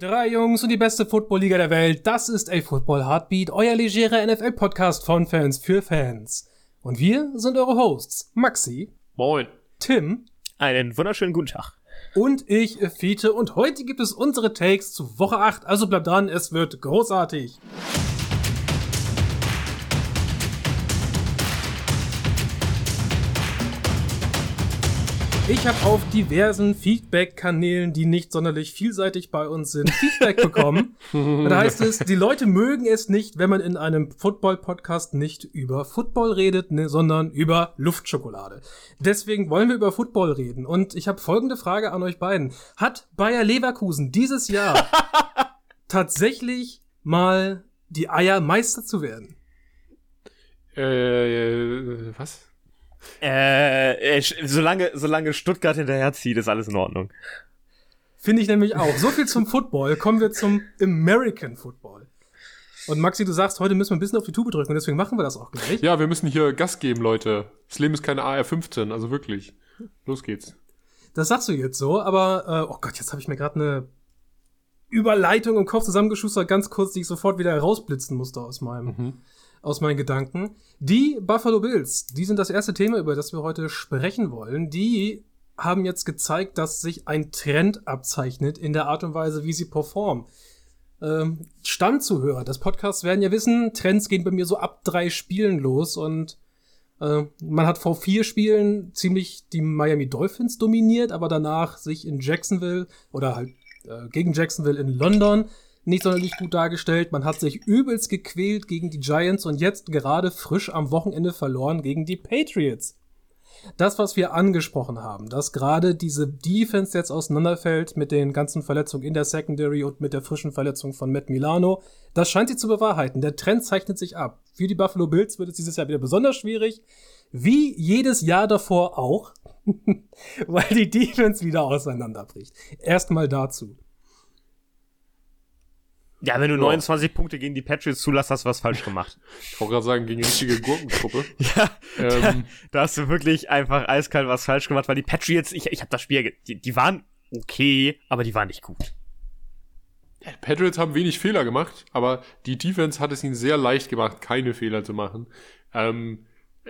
Drei Jungs und die beste Football-Liga der Welt. Das ist A Football Heartbeat, euer legerer NFL-Podcast von Fans für Fans. Und wir sind eure Hosts. Maxi. Moin. Tim. Einen wunderschönen guten Tag. Und ich, Fiete. Und heute gibt es unsere Takes zu Woche 8. Also bleibt dran, es wird großartig. Ich habe auf diversen Feedback-Kanälen, die nicht sonderlich vielseitig bei uns sind, Feedback bekommen. da heißt es, die Leute mögen es nicht, wenn man in einem Football-Podcast nicht über Football redet, ne, sondern über Luftschokolade. Deswegen wollen wir über Football reden. Und ich habe folgende Frage an euch beiden. Hat Bayer Leverkusen dieses Jahr tatsächlich mal die Eier Meister zu werden? Äh, was? Äh, äh solange, solange Stuttgart hinterherzieht, ist alles in Ordnung. Finde ich nämlich auch. So viel zum Football. Kommen wir zum American Football. Und Maxi, du sagst, heute müssen wir ein bisschen auf die Tube drücken und deswegen machen wir das auch gleich. Ja, wir müssen hier Gas geben, Leute. Das Leben ist keine AR-15, also wirklich. Los geht's. Das sagst du jetzt so, aber äh, oh Gott, jetzt habe ich mir gerade eine Überleitung im Kopf zusammengeschustert, ganz kurz, die ich sofort wieder rausblitzen musste aus meinem mhm aus meinen Gedanken. Die Buffalo Bills, die sind das erste Thema, über das wir heute sprechen wollen. Die haben jetzt gezeigt, dass sich ein Trend abzeichnet in der Art und Weise, wie sie performen. Ähm, Stammzuhörer des Podcasts werden ja wissen, Trends gehen bei mir so ab drei Spielen los und äh, man hat vor vier Spielen ziemlich die Miami Dolphins dominiert, aber danach sich in Jacksonville oder halt äh, gegen Jacksonville in London nicht sonderlich gut dargestellt. Man hat sich übelst gequält gegen die Giants und jetzt gerade frisch am Wochenende verloren gegen die Patriots. Das, was wir angesprochen haben, dass gerade diese Defense jetzt auseinanderfällt mit den ganzen Verletzungen in der Secondary und mit der frischen Verletzung von Matt Milano, das scheint sich zu bewahrheiten. Der Trend zeichnet sich ab. Für die Buffalo Bills wird es dieses Jahr wieder besonders schwierig. Wie jedes Jahr davor auch. weil die Defense wieder auseinanderbricht. Erstmal dazu. Ja, wenn du ja. 29 Punkte gegen die Patriots zulässt, hast du was falsch gemacht. Ich wollte gerade sagen, gegen die richtige Gurkengruppe. ja, ähm. da, da, hast du wirklich einfach eiskalt was falsch gemacht, weil die Patriots, ich, ich habe das Spiel, die, die waren okay, aber die waren nicht gut. Ja, die Patriots haben wenig Fehler gemacht, aber die Defense hat es ihnen sehr leicht gemacht, keine Fehler zu machen. Ähm,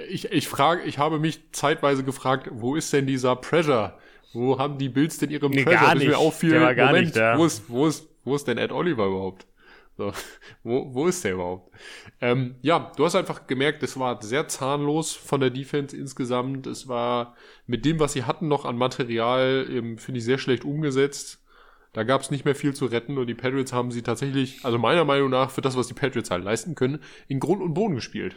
ich, ich frage, ich habe mich zeitweise gefragt, wo ist denn dieser Pressure? Wo haben die Bills denn ihre nee, Pressure? Gar nicht. Mir auch viel, Der war gar Moment, nicht da. wo ist, wo ist, wo ist denn Ed Oliver überhaupt? So, wo, wo ist der überhaupt? Ähm, ja, du hast einfach gemerkt, es war sehr zahnlos von der Defense insgesamt. Es war mit dem, was sie hatten, noch an Material, finde ich, sehr schlecht umgesetzt. Da gab es nicht mehr viel zu retten und die Patriots haben sie tatsächlich, also meiner Meinung nach, für das, was die Patriots halt leisten können, in Grund und Boden gespielt.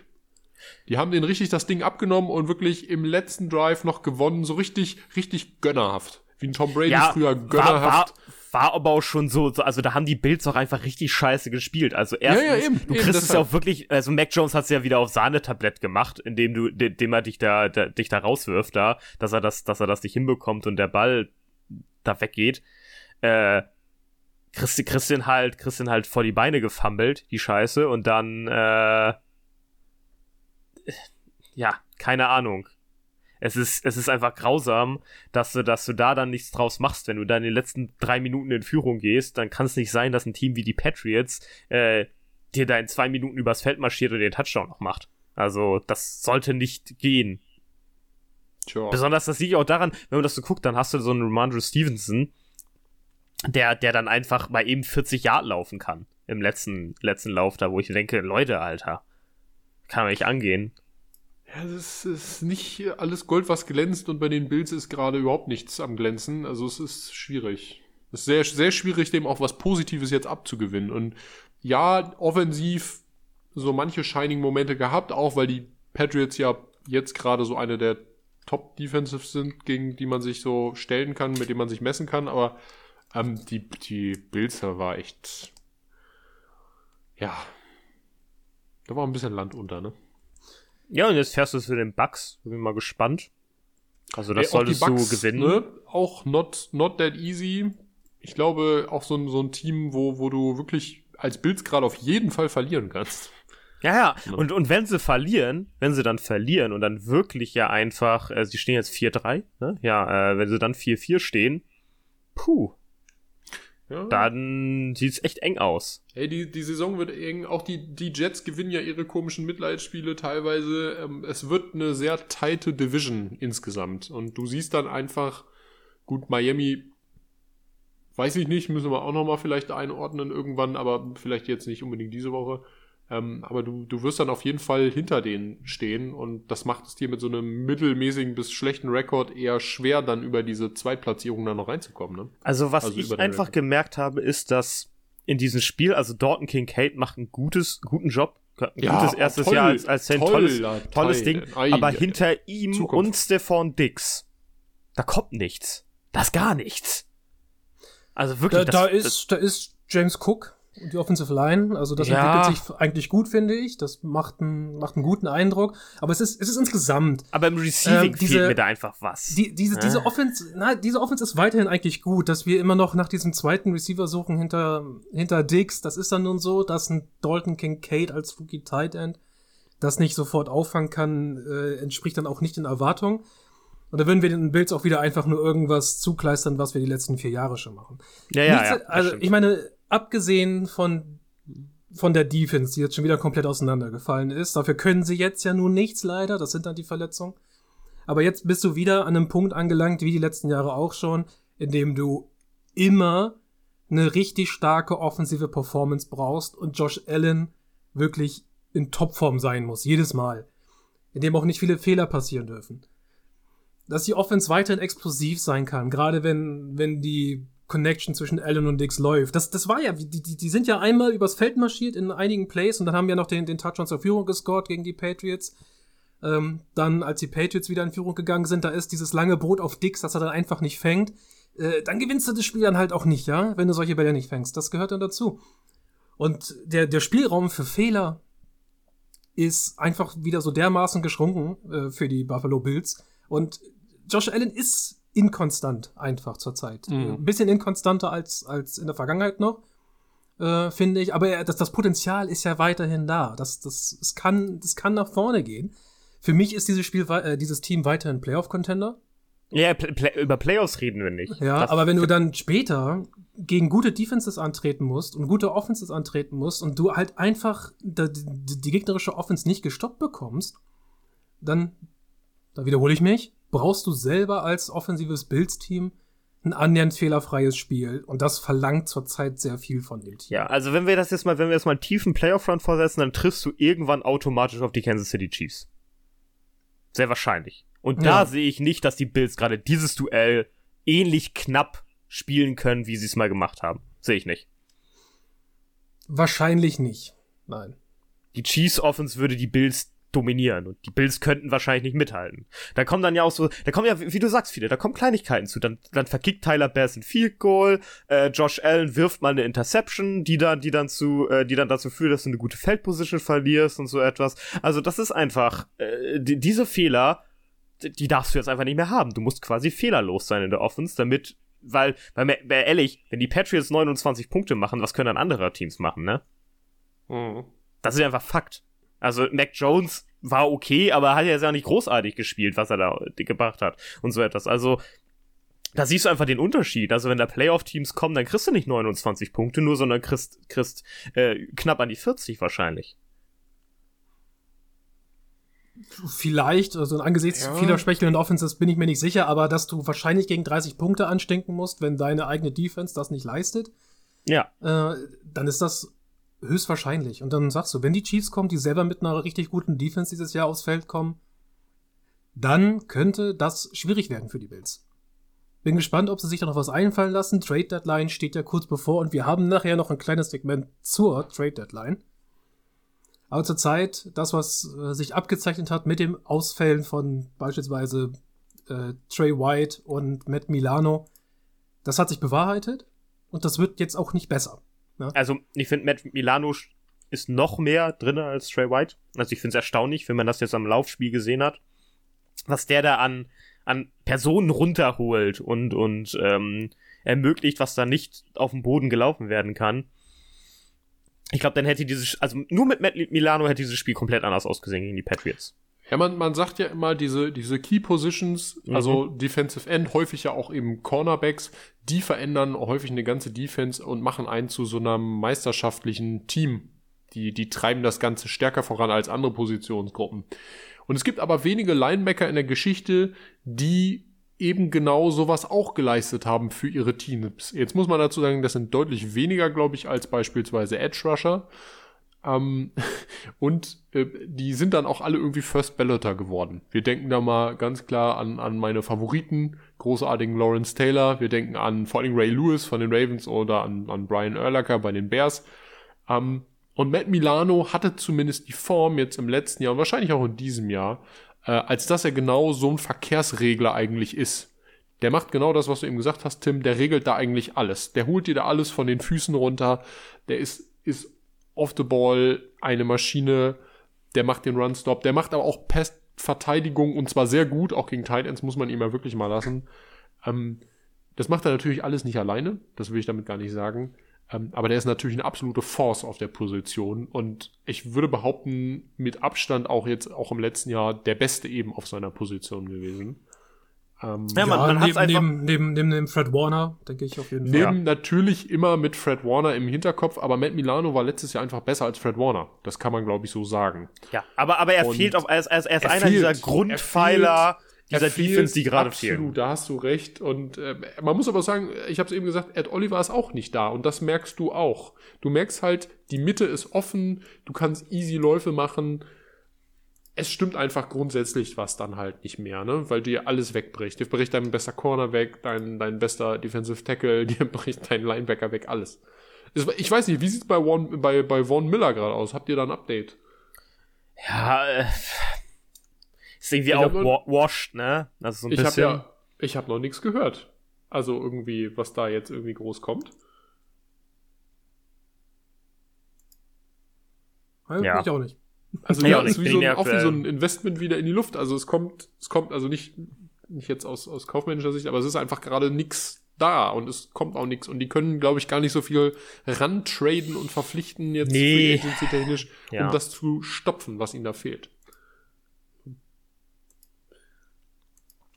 Die haben denen richtig das Ding abgenommen und wirklich im letzten Drive noch gewonnen, so richtig, richtig gönnerhaft. Wie ein Tom Brady ja, früher gönnerhaft. War, war, war aber auch schon so, so, also da haben die Bills auch einfach richtig scheiße gespielt. Also erstens, ja, ja, eben, du kriegst eben, es ja auch wirklich, also Mac Jones hat es ja wieder auf Sahnetablett gemacht, indem du, indem er dich da, da, dich da rauswirft, da, dass er das, dass er das nicht hinbekommt und der Ball da weggeht. Äh, Christi, Christian halt, Christian halt vor die Beine gefummelt, die Scheiße, und dann, äh, ja, keine Ahnung es ist, es ist einfach grausam, dass du, dass du da dann nichts draus machst. Wenn du dann in den letzten drei Minuten in Führung gehst, dann kann es nicht sein, dass ein Team wie die Patriots äh, dir da in zwei Minuten übers Feld marschiert und den Touchdown noch macht. Also, das sollte nicht gehen. Sure. Besonders, das liegt auch daran, wenn man das so guckt, dann hast du so einen Romandro Stevenson, der, der dann einfach mal eben 40 Yard laufen kann. Im letzten, letzten Lauf da, wo ich denke, Leute, Alter, kann man nicht angehen. Ja, das ist nicht alles Gold, was glänzt und bei den Bills ist gerade überhaupt nichts am Glänzen. Also es ist schwierig. Es ist sehr, sehr schwierig, dem auch was Positives jetzt abzugewinnen. Und ja, offensiv so manche shining Momente gehabt, auch weil die Patriots ja jetzt gerade so eine der Top Defensives sind, gegen die man sich so stellen kann, mit denen man sich messen kann. Aber ähm, die, die Bills war echt, ja, da war ein bisschen Land unter, ne? Ja, und jetzt fährst du für den Bucks. Bin mal gespannt. Also das Ey, solltest Bucks, du gewinnen. Ne? Auch not, not that easy. Ich glaube, auch so ein, so ein Team, wo, wo du wirklich als Bills gerade auf jeden Fall verlieren kannst. Ja, ja. Ne? Und, und wenn sie verlieren, wenn sie dann verlieren und dann wirklich ja einfach, äh, sie stehen jetzt 4-3, ne? Ja, äh, wenn sie dann 4-4 stehen, puh. Ja. dann sieht's echt eng aus. Hey, die, die Saison wird eng. Auch die, die Jets gewinnen ja ihre komischen Mitleidsspiele teilweise. Ähm, es wird eine sehr tighte Division insgesamt. Und du siehst dann einfach, gut, Miami, weiß ich nicht, müssen wir auch nochmal vielleicht einordnen irgendwann, aber vielleicht jetzt nicht unbedingt diese Woche. Ähm, aber du, du wirst dann auf jeden Fall hinter denen stehen und das macht es dir mit so einem mittelmäßigen bis schlechten Rekord eher schwer, dann über diese Zweitplatzierung dann noch reinzukommen. Ne? Also was also ich einfach Rekord. gemerkt habe, ist, dass in diesem Spiel, also Dorton Kincaid macht ein gutes, guten Job, ein ja, gutes erstes toll, Jahr als, als toll, tolles, tolles Ding, Ei, aber hinter ihm Zukunft. und Stefan Dix, da kommt nichts. Da ist gar nichts. Also wirklich. Da, das, da ist, das, da ist James Cook, die Offensive Line. Also das ja. entwickelt sich eigentlich gut, finde ich. Das macht einen, macht einen guten Eindruck. Aber es ist, es ist insgesamt. Aber im Receiving ähm, diese, fehlt mir da einfach was. Die, diese, äh. diese Offense, na, diese Offense ist weiterhin eigentlich gut, dass wir immer noch nach diesem zweiten Receiver suchen hinter, hinter Dix. Das ist dann nun so, dass ein Dalton Kincaid als Rookie Tight End das nicht sofort auffangen kann, äh, entspricht dann auch nicht den Erwartungen. Und da würden wir den Bills auch wieder einfach nur irgendwas zukleistern, was wir die letzten vier Jahre schon machen. Ja, ja, Nichts, ja also ich meine, abgesehen von, von der Defense, die jetzt schon wieder komplett auseinandergefallen ist. Dafür können sie jetzt ja nun nichts leider. Das sind dann die Verletzungen. Aber jetzt bist du wieder an einem Punkt angelangt, wie die letzten Jahre auch schon, in dem du immer eine richtig starke offensive Performance brauchst und Josh Allen wirklich in Topform sein muss, jedes Mal. In dem auch nicht viele Fehler passieren dürfen. Dass die Offense weiterhin explosiv sein kann, gerade wenn, wenn die Connection zwischen Allen und Dix läuft. Das, das war ja, die, die, sind ja einmal übers Feld marschiert in einigen Plays und dann haben wir noch den, den Touchdown zur Führung gescored gegen die Patriots. Ähm, dann, als die Patriots wieder in Führung gegangen sind, da ist dieses lange Brot auf Dix, das er dann einfach nicht fängt. Äh, dann gewinnst du das Spiel dann halt auch nicht, ja, wenn du solche Bälle nicht fängst. Das gehört dann dazu. Und der, der Spielraum für Fehler ist einfach wieder so dermaßen geschrumpfen äh, für die Buffalo Bills. Und Josh Allen ist inkonstant einfach zurzeit. Mhm. Ein bisschen inkonstanter als, als in der Vergangenheit noch, äh, finde ich. Aber das, das Potenzial ist ja weiterhin da. Das, das, es kann, das kann nach vorne gehen. Für mich ist dieses Spiel, äh, dieses Team weiterhin Playoff-Contender. Ja, Play Play über Playoffs reden wir nicht. Ja, das aber wenn du dann später gegen gute Defenses antreten musst und gute Offenses antreten musst und du halt einfach die, die, die gegnerische Offense nicht gestoppt bekommst, dann, da wiederhole ich mich, brauchst du selber als offensives Bildsteam ein annähernd fehlerfreies Spiel. Und das verlangt zurzeit sehr viel von dem Team. Ja, also wenn wir das jetzt mal, wenn wir jetzt mal einen tiefen Playoff-Run vorsetzen, dann triffst du irgendwann automatisch auf die Kansas City Chiefs. Sehr wahrscheinlich. Und da ja. sehe ich nicht, dass die Bills gerade dieses Duell ähnlich knapp spielen können, wie sie es mal gemacht haben. Sehe ich nicht. Wahrscheinlich nicht. Nein. Die Chiefs Offense würde die Bills dominieren und die Bills könnten wahrscheinlich nicht mithalten. Da kommen dann ja auch so, da kommen ja, wie du sagst, viele, da kommen Kleinigkeiten zu. Dann, dann verkickt Tyler Bass ein Field Goal, äh, Josh Allen wirft mal eine Interception, die dann, die dann zu, äh, die dann dazu führt, dass du eine gute Feldposition verlierst und so etwas. Also das ist einfach, äh, die, diese Fehler, die darfst du jetzt einfach nicht mehr haben. Du musst quasi fehlerlos sein in der Offense, damit, weil, weil, weil ehrlich, wenn die Patriots 29 Punkte machen, was können dann andere Teams machen, ne? Mhm. Das ist einfach Fakt. Also Mac Jones war okay, aber hat ja sehr nicht großartig gespielt, was er da gebracht hat und so etwas. Also da siehst du einfach den Unterschied. Also wenn da Playoff-Teams kommen, dann kriegst du nicht 29 Punkte nur, sondern kriegst, kriegst äh, knapp an die 40 wahrscheinlich. Vielleicht, also angesichts ja. vieler schwächelnden Offenses bin ich mir nicht sicher, aber dass du wahrscheinlich gegen 30 Punkte anstinken musst, wenn deine eigene Defense das nicht leistet, ja. Äh, dann ist das Höchstwahrscheinlich. Und dann sagst du, wenn die Chiefs kommen, die selber mit einer richtig guten Defense dieses Jahr aufs Feld kommen, dann könnte das schwierig werden für die Bills. Bin gespannt, ob sie sich da noch was einfallen lassen. Trade Deadline steht ja kurz bevor und wir haben nachher noch ein kleines Segment zur Trade Deadline. Aber zurzeit, das, was äh, sich abgezeichnet hat mit dem Ausfällen von beispielsweise äh, Trey White und Matt Milano, das hat sich bewahrheitet und das wird jetzt auch nicht besser. Ja. Also, ich finde, Matt Milano ist noch mehr drin als Trey White. Also, ich finde es erstaunlich, wenn man das jetzt am Laufspiel gesehen hat, was der da an, an Personen runterholt und, und ähm, ermöglicht, was da nicht auf dem Boden gelaufen werden kann. Ich glaube, dann hätte dieses, also nur mit Matt Milano hätte dieses Spiel komplett anders ausgesehen gegen die Patriots. Ja, man, man sagt ja immer, diese, diese Key Positions, mhm. also Defensive End, häufig ja auch eben Cornerbacks, die verändern häufig eine ganze Defense und machen einen zu so einem meisterschaftlichen Team. Die, die treiben das Ganze stärker voran als andere Positionsgruppen. Und es gibt aber wenige Linebacker in der Geschichte, die eben genau sowas auch geleistet haben für ihre Teams. Jetzt muss man dazu sagen, das sind deutlich weniger, glaube ich, als beispielsweise Edge Rusher. Ähm, und äh, die sind dann auch alle irgendwie First Balloter geworden. Wir denken da mal ganz klar an, an meine Favoriten, großartigen Lawrence Taylor. Wir denken an vor allem Ray Lewis von den Ravens oder an, an Brian Urlacher bei den Bears. Ähm, und Matt Milano hatte zumindest die Form jetzt im letzten Jahr und wahrscheinlich auch in diesem Jahr, äh, als dass er genau so ein Verkehrsregler eigentlich ist. Der macht genau das, was du eben gesagt hast, Tim. Der regelt da eigentlich alles. Der holt dir da alles von den Füßen runter. Der ist, ist off the ball eine Maschine. Der macht den Run-Stop. Der macht aber auch Pestverteidigung und zwar sehr gut. Auch gegen Tight Ends muss man ihm ja wirklich mal lassen. Ähm, das macht er natürlich alles nicht alleine. Das will ich damit gar nicht sagen. Ähm, aber der ist natürlich eine absolute Force auf der Position. Und ich würde behaupten, mit Abstand auch jetzt, auch im letzten Jahr, der Beste eben auf seiner Position gewesen. Ähm, ja, man, ja, man neben, neben, neben, neben dem Fred Warner, denke ich auf jeden Fall. Neben natürlich immer mit Fred Warner im Hinterkopf, aber Matt Milano war letztes Jahr einfach besser als Fred Warner. Das kann man, glaube ich, so sagen. Ja, aber, aber er Und fehlt auf, er ist, er ist er einer fehlt, dieser Grundpfeiler dieser Defense, die gerade fehlen. Absolut, da hast du recht. Und äh, man muss aber sagen, ich habe es eben gesagt, Ed Oliver ist auch nicht da. Und das merkst du auch. Du merkst halt, die Mitte ist offen, du kannst easy Läufe machen es stimmt einfach grundsätzlich was dann halt nicht mehr, ne? Weil dir alles wegbricht. Dir bricht dein bester Corner weg, dein, dein bester Defensive Tackle, dir bricht dein Linebacker weg, alles. Ich weiß nicht, wie sieht's bei, Vaughn, bei, bei Vaughn Miller gerade aus? Habt ihr da ein Update? Ja, äh, ist irgendwie ich auch noch, washed, ne? Also so ein ich bisschen. Hab ja, ich habe noch nichts gehört. Also irgendwie, was da jetzt irgendwie groß kommt. Ja. Ich auch nicht. Also ja, ist wie so, ein, auch wie so ein Investment wieder in die Luft. Also es kommt, es kommt also nicht, nicht jetzt aus, aus kaufmännischer Sicht, aber es ist einfach gerade nichts da und es kommt auch nichts. Und die können, glaube ich, gar nicht so viel rantraden und verpflichten jetzt nee. technisch, ja. um das zu stopfen, was ihnen da fehlt.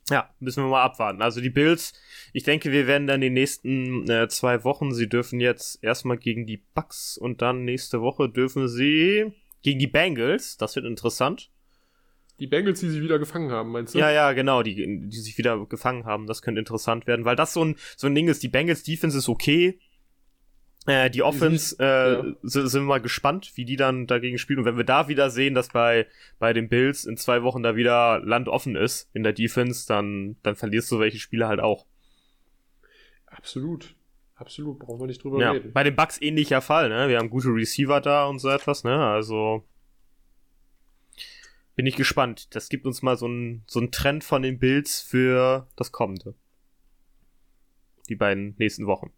Ja, müssen wir mal abwarten. Also die Bills, ich denke, wir werden dann die nächsten äh, zwei Wochen, sie dürfen jetzt erstmal gegen die Bucks und dann nächste Woche dürfen sie gegen die Bengals. Das wird interessant. Die Bengals, die sich wieder gefangen haben, meinst du? Ja, ja, genau, die, die sich wieder gefangen haben. Das könnte interessant werden, weil das so ein, so ein Ding ist. Die Bengals Defense ist okay. Äh, die Offense, äh, ja. sind, wir mal gespannt, wie die dann dagegen spielen. Und wenn wir da wieder sehen, dass bei, bei den Bills in zwei Wochen da wieder Land offen ist in der Defense, dann, dann verlierst du welche Spiele halt auch. Absolut. Absolut, brauchen wir nicht drüber ja, reden. Bei den Bucks ähnlicher Fall, ne? Wir haben gute Receiver da und so etwas, ne? Also bin ich gespannt. Das gibt uns mal so einen so einen Trend von den Bills für das kommende. Die beiden nächsten Wochen.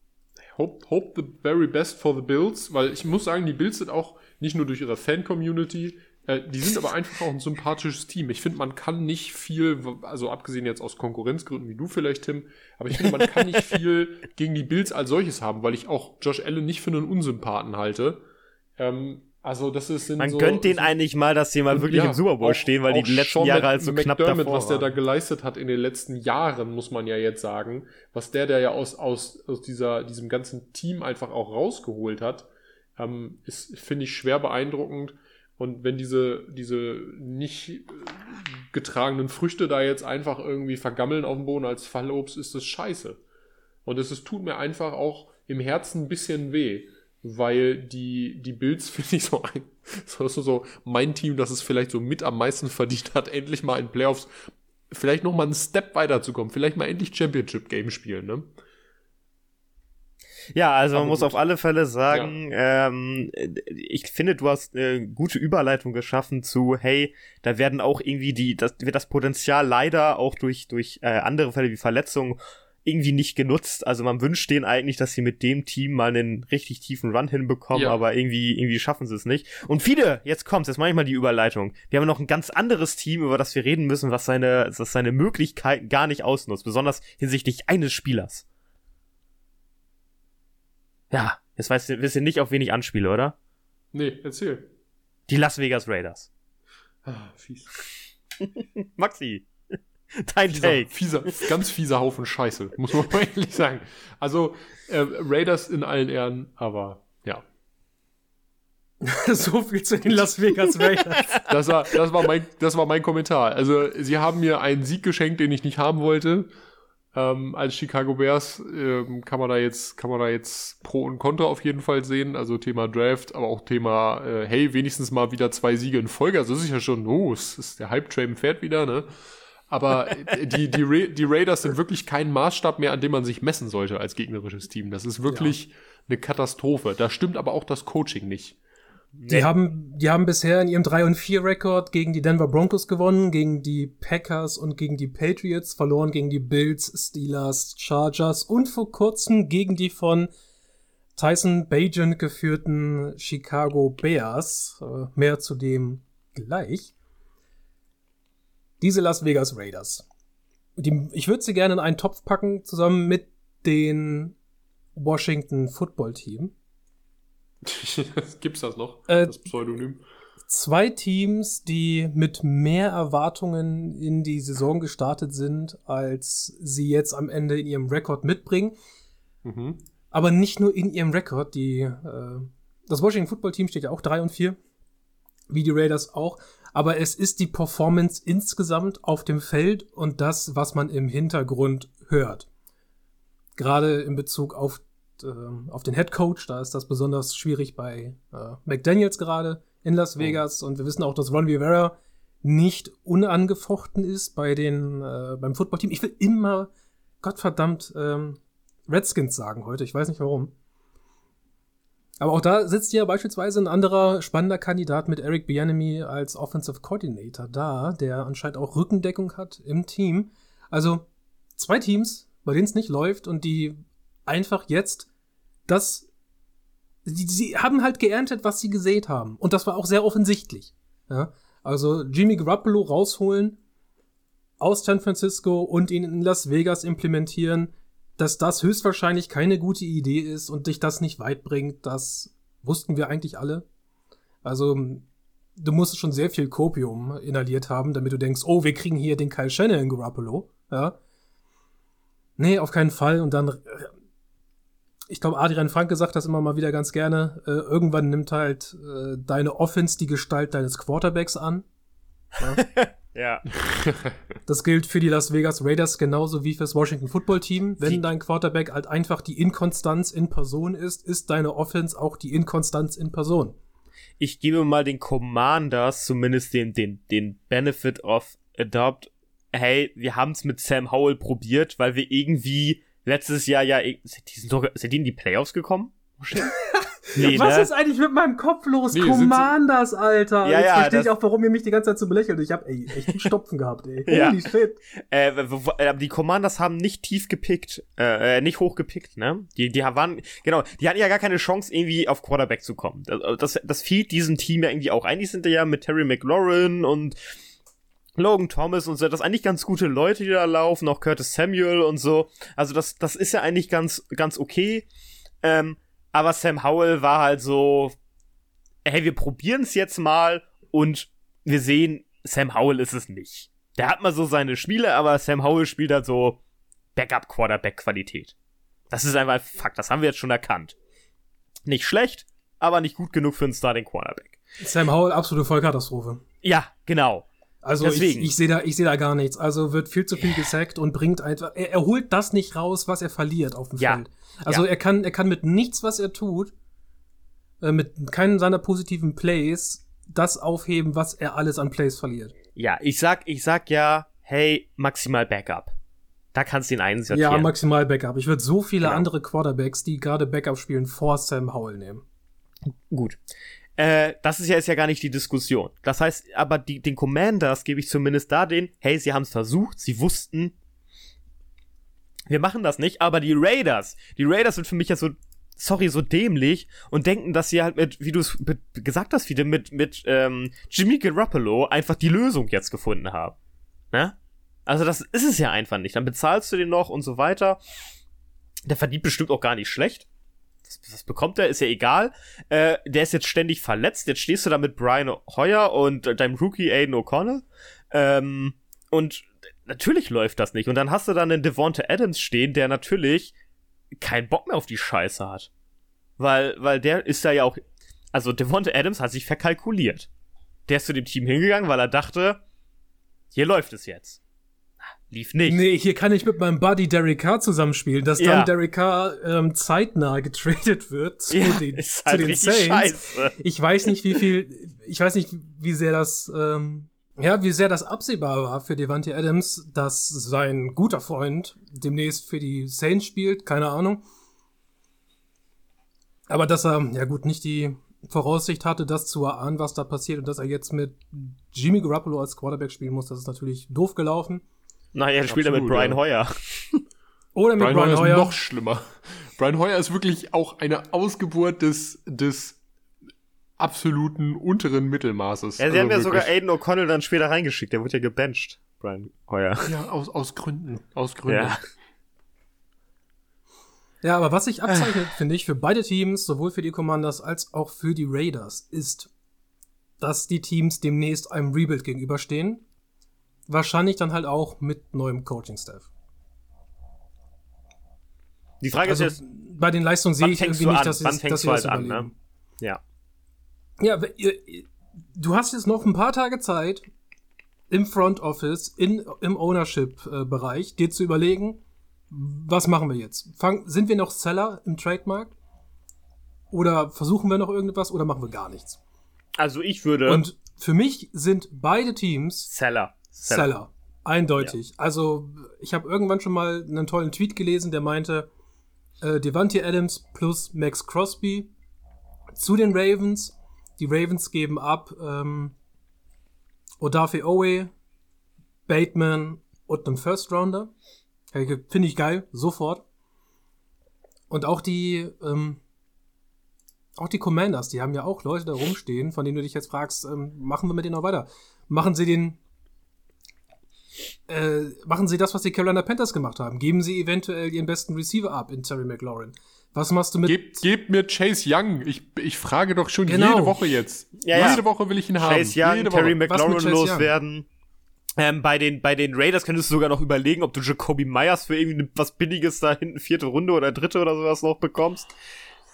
Hope, hope the very best for the Bills, weil ich muss sagen, die Bills sind auch nicht nur durch ihre Fan-Community äh, die sind aber einfach auch ein sympathisches Team. Ich finde, man kann nicht viel, also abgesehen jetzt aus Konkurrenzgründen wie du vielleicht, Tim, aber ich finde, man kann nicht viel gegen die Bills als solches haben, weil ich auch Josh Allen nicht für einen Unsympathen halte. Ähm, also das ist Man so, gönnt den eigentlich mal, dass sie mal wirklich ja, im Super Bowl auch, stehen, weil die letzten Jahre halt so knapp McDermott, davor was der da geleistet hat in den letzten Jahren, muss man ja jetzt sagen, was der der ja aus aus aus dieser diesem ganzen Team einfach auch rausgeholt hat, ähm, ist finde ich schwer beeindruckend. Und wenn diese, diese nicht äh, getragenen Früchte da jetzt einfach irgendwie vergammeln auf dem Boden als Fallobst, ist das scheiße. Und es, tut mir einfach auch im Herzen ein bisschen weh, weil die, die Bills finde ich so ein, so, so, so mein Team, das es vielleicht so mit am meisten verdient hat, endlich mal in Playoffs vielleicht noch mal einen Step weiterzukommen, vielleicht mal endlich Championship Game spielen, ne? Ja, also man muss auf alle Fälle sagen, ja. ähm, ich finde, du hast eine gute Überleitung geschaffen zu, hey, da werden auch irgendwie die, das wird das Potenzial leider auch durch, durch äh, andere Fälle wie Verletzungen irgendwie nicht genutzt. Also man wünscht denen eigentlich, dass sie mit dem Team mal einen richtig tiefen Run hinbekommen, ja. aber irgendwie, irgendwie schaffen sie es nicht. Und viele, jetzt kommt's, jetzt mache ich mal die Überleitung. Wir haben noch ein ganz anderes Team, über das wir reden müssen, was seine, was seine Möglichkeiten gar nicht ausnutzt, besonders hinsichtlich eines Spielers. Ja, jetzt weißt du, wisst ihr nicht, auf wen ich anspiele, oder? Nee, erzähl. Die Las Vegas Raiders. Ah, fies. Maxi, dein Fieser, Take. fieser, ganz fieser Haufen Scheiße, muss man mal ehrlich sagen. Also, äh, Raiders in allen Ehren, aber ja. so viel zu den Las Vegas Raiders. Das war, das, war mein, das war mein Kommentar. Also, sie haben mir einen Sieg geschenkt, den ich nicht haben wollte. Ähm, als Chicago Bears ähm, kann man da jetzt kann man da jetzt Pro und Contra auf jeden Fall sehen. Also Thema Draft, aber auch Thema äh, hey wenigstens mal wieder zwei Siege in Folge. Also das ist ja schon oh, es ist der Hype Train fährt wieder ne. Aber die die Ra die Raiders sind wirklich kein Maßstab mehr, an dem man sich messen sollte als gegnerisches Team. Das ist wirklich ja. eine Katastrophe. Da stimmt aber auch das Coaching nicht. Die, nee. haben, die haben bisher in ihrem 3 und 4 Rekord gegen die Denver Broncos gewonnen, gegen die Packers und gegen die Patriots, verloren gegen die Bills, Steelers, Chargers und vor kurzem gegen die von Tyson Bajan geführten Chicago Bears. Äh, mehr zu dem gleich. Diese Las Vegas Raiders. Die, ich würde sie gerne in einen Topf packen, zusammen mit den Washington Football Team. Gibt's das noch? Äh, das Pseudonym? Zwei Teams, die mit mehr Erwartungen in die Saison gestartet sind, als sie jetzt am Ende in ihrem Rekord mitbringen. Mhm. Aber nicht nur in ihrem Rekord. Die, äh, das Washington Football Team steht ja auch 3 und 4, wie die Raiders auch. Aber es ist die Performance insgesamt auf dem Feld und das, was man im Hintergrund hört. Gerade in Bezug auf äh, auf den Head Coach. Da ist das besonders schwierig bei äh, McDaniels gerade in Las oh. Vegas. Und wir wissen auch, dass Ron Rivera nicht unangefochten ist bei den äh, beim Footballteam. Ich will immer Gottverdammt ähm, Redskins sagen heute. Ich weiß nicht warum. Aber auch da sitzt ja beispielsweise ein anderer spannender Kandidat mit Eric Bianemi als Offensive Coordinator da, der anscheinend auch Rückendeckung hat im Team. Also zwei Teams, bei denen es nicht läuft und die einfach jetzt das. Sie, sie haben halt geerntet, was sie gesät haben. Und das war auch sehr offensichtlich. Ja? Also Jimmy Garoppolo rausholen aus San Francisco und ihn in Las Vegas implementieren, dass das höchstwahrscheinlich keine gute Idee ist und dich das nicht weit bringt, das wussten wir eigentlich alle. Also, du musst schon sehr viel Kopium inhaliert haben, damit du denkst, oh, wir kriegen hier den Kyle Shannon Garoppolo, ja. Nee, auf keinen Fall. Und dann ich glaube, Adrian Frank gesagt das immer mal wieder ganz gerne. Äh, irgendwann nimmt halt äh, deine Offense die Gestalt deines Quarterbacks an. Ja. ja. Das gilt für die Las Vegas Raiders genauso wie fürs Washington Football Team. Wenn die dein Quarterback halt einfach die Inkonstanz in Person ist, ist deine Offense auch die Inkonstanz in Person. Ich gebe mal den Commanders zumindest den, den, den Benefit of Adopt. Hey, wir haben es mit Sam Howell probiert, weil wir irgendwie letztes Jahr ja, sind die, sind, doch, sind die in die Playoffs gekommen? nee, Was ne? ist eigentlich mit meinem Kopf los? Nee, Commanders, Alter. Ja, Jetzt ja, verstehe ich auch, warum ihr mich die ganze Zeit so belächelt. Ich hab ey, echt einen Stopfen gehabt, ey. ja. Holy shit. Äh, die Commanders haben nicht tief gepickt, äh, äh, nicht hoch gepickt, ne? Die, die waren, genau, die hatten ja gar keine Chance, irgendwie auf Quarterback zu kommen. Das, das, das fiel diesem Team ja irgendwie auch. Eigentlich sind die ja mit Terry McLaurin und Logan Thomas und so, das eigentlich ganz gute Leute, die da laufen, auch Curtis Samuel und so. Also das, das ist ja eigentlich ganz, ganz okay. Ähm, aber Sam Howell war halt so, hey, wir probieren es jetzt mal und wir sehen, Sam Howell ist es nicht. Der hat mal so seine Spiele, aber Sam Howell spielt halt so Backup-Quarterback-Qualität. Das ist einfach Fakt, das haben wir jetzt schon erkannt. Nicht schlecht, aber nicht gut genug für einen Starting Quarterback. Sam Howell, absolute Vollkatastrophe. Ja, genau. Also Deswegen. ich, ich sehe da, ich sehe da gar nichts. Also wird viel zu viel gesackt und bringt einfach, er, er, holt das nicht raus, was er verliert auf dem ja. Feld. Also ja. er kann, er kann mit nichts, was er tut, äh, mit keinen seiner positiven Plays, das aufheben, was er alles an Plays verliert. Ja, ich sag, ich sag ja, hey, maximal Backup. Da kannst du ihn einsetzen. Ja, maximal Backup. Ich würde so viele genau. andere Quarterbacks, die gerade Backup spielen, vor Sam Howell nehmen. Gut. Äh, das ist ja, ist ja gar nicht die Diskussion. Das heißt, aber die, den Commanders gebe ich zumindest da den, hey, sie haben es versucht, sie wussten, wir machen das nicht, aber die Raiders, die Raiders sind für mich ja so, sorry, so dämlich und denken, dass sie halt mit, wie du es gesagt hast, wieder mit, mit ähm, Jimmy Garoppolo einfach die Lösung jetzt gefunden haben. Ne? Also das ist es ja einfach nicht. Dann bezahlst du den noch und so weiter. Der verdient bestimmt auch gar nicht schlecht was, bekommt er? Ist ja egal. Äh, der ist jetzt ständig verletzt. Jetzt stehst du da mit Brian Hoyer und deinem Rookie Aiden O'Connell. Ähm, und natürlich läuft das nicht. Und dann hast du dann einen Devonta Adams stehen, der natürlich keinen Bock mehr auf die Scheiße hat. Weil, weil der ist da ja auch. Also Devonta Adams hat sich verkalkuliert. Der ist zu dem Team hingegangen, weil er dachte, hier läuft es jetzt. Lief nicht. Nee, hier kann ich mit meinem Buddy Derek Carr zusammenspielen, dass Ja. dann Derek Carr ähm, zeitnah getradet wird zu Ja, den, ist zu halt den richtig Saints. scheiße. Ich weiß nicht, wie viel, ich weiß nicht, wie sehr das, ähm, ja, wie sehr das absehbar war für Devante Adams, dass sein guter Freund demnächst für die Saints spielt, keine Ahnung. Aber dass er, ja gut, nicht die Voraussicht hatte, das zu erahnen, was da passiert und dass er jetzt mit Jimmy Garoppolo als Quarterback spielen muss, das ist natürlich doof gelaufen. Naja, spielt er mit Brian ja. Hoyer. Oder mit Brian, Brian, Hoyer ist noch schlimmer. Brian Hoyer ist wirklich auch eine Ausgeburt des, des absoluten unteren Mittelmaßes. Ja, sie haben ja Also sogar. Aiden O'Connell dann später reingeschickt. Der wurde ja gebencht, Brian Hoyer. Ja, aus, aus Gründen. Aus Gründen. Ja. Ja, aber was sich abzeichnet, finde ich, für beide Teams, sowohl für die Commanders als auch für die Raiders, ist, dass die Teams demnächst einem Rebuild gegenüberstehen. Wahrscheinlich dann halt auch mit neuem Coaching-Staff. Die Frage Also ist jetzt, bei den Leistungen sehe ich irgendwie nicht, an? dass, sie Wann das- fängst dass sie du das halt an, ne? Ja. Ja, du hast jetzt noch ein paar Tage Zeit, im Front Office, in, im Ownership-Bereich, dir zu überlegen, was machen wir jetzt? Fang, sind wir noch Seller im Trademark? Oder versuchen wir noch irgendetwas oder machen wir gar nichts? Also ich würde Und für mich sind beide Teams Seller. Seller. Eindeutig. Also, ich habe irgendwann schon mal einen tollen Tweet gelesen, der meinte, äh, Devante Adams plus Max Crosby zu den Ravens. Die Ravens geben ab ähm, Odafe Owe, Bateman und einen First Rounder. Finde ich geil, sofort. Und auch die, ähm, auch die Commanders, die haben ja auch Leute da rumstehen, von denen du dich jetzt fragst, ähm, machen wir mit denen noch weiter? Machen sie den äh, machen sie das, was die Carolina Panthers gemacht haben. Geben sie eventuell ihren besten Receiver ab in Terry McLaurin. Was machst du mit Gebt, gebt mir Chase Young. Ich, ich frage doch schon Genau. jede Woche jetzt. Ja, ja. jede Woche will ich ihn haben. Chase Young, jede Terry Woche. McLaurin Chase loswerden. Ähm, bei, den, bei den Raiders könntest du sogar noch überlegen, ob du Jacoby Myers für irgendwie was Billiges da hinten, vierte Runde oder dritte oder sowas noch bekommst.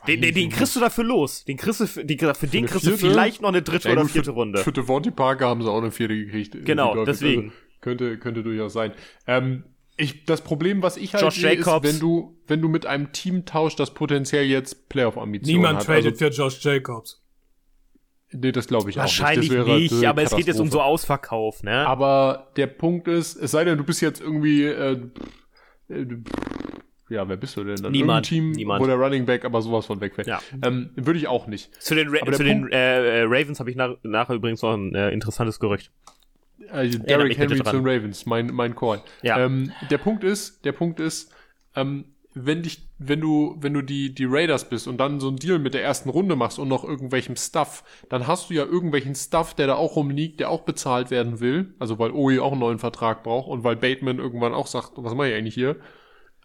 Den, den, den kriegst du dafür los. Den kriegst du für, die, für den eine kriegst du vierte? vielleicht noch eine dritte Ja, oder vierte für, Runde. Für Devontae Parker haben sie auch eine vierte gekriegt. Genau, deswegen. Also, könnte, könnte durchaus sein. Ähm, ich, das Problem, was ich halt Josh sehe, Jacobs. ist, wenn du, wenn du mit einem Team tauscht, das potenziell jetzt Playoff-Ambitionen Niemand hat. tradet Also, für Josh Jacobs. nee, das glaube ich Wahrscheinlich auch nicht. Wäre nicht, aber es geht jetzt um so. Ausverkauf, ne? Aber der Punkt ist, es sei denn, du bist jetzt irgendwie, äh, äh, ja, wer bist du denn dann? Niemand, Team, niemand. wo der Running Back aber sowas von wegfällt. Ja. Ähm, würde ich auch nicht. zu den, Ra zu den Punkt- äh, äh, Ravens habe ich nach, nachher übrigens noch ein äh, interessantes Gerücht. Also Derrick Henry zu den Ravens, mein, mein Call. Ja. Ähm, der Punkt ist, der Punkt ist, ähm, wenn dich, wenn du, wenn du die, die Raiders bist und dann so einen Deal mit der ersten Runde machst und noch irgendwelchem Stuff, dann hast du ja irgendwelchen Stuff, der da auch rumliegt, der auch bezahlt werden will. Also weil Owe auch einen neuen Vertrag braucht und weil Bateman irgendwann auch sagt, was mache ich eigentlich hier?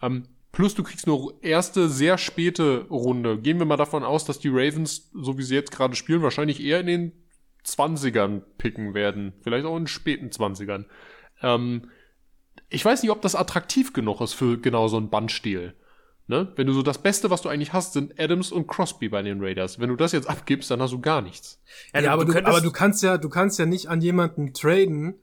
Ähm, plus du kriegst nur erste, sehr späte Runde. Gehen wir mal davon aus, dass die Ravens, so wie sie jetzt gerade spielen, wahrscheinlich eher in den 20ern picken werden. Vielleicht auch in den späten 20ern. Ähm, ich weiß nicht, ob das attraktiv genug ist für genau so einen Bandstiel. Ne? Wenn du so das Beste, was du eigentlich hast, sind Adams und Crosby bei den Raiders. Wenn du das jetzt abgibst, dann hast du gar nichts. Ja, aber, du, aber du kannst ja, du kannst ja nicht an jemanden traden,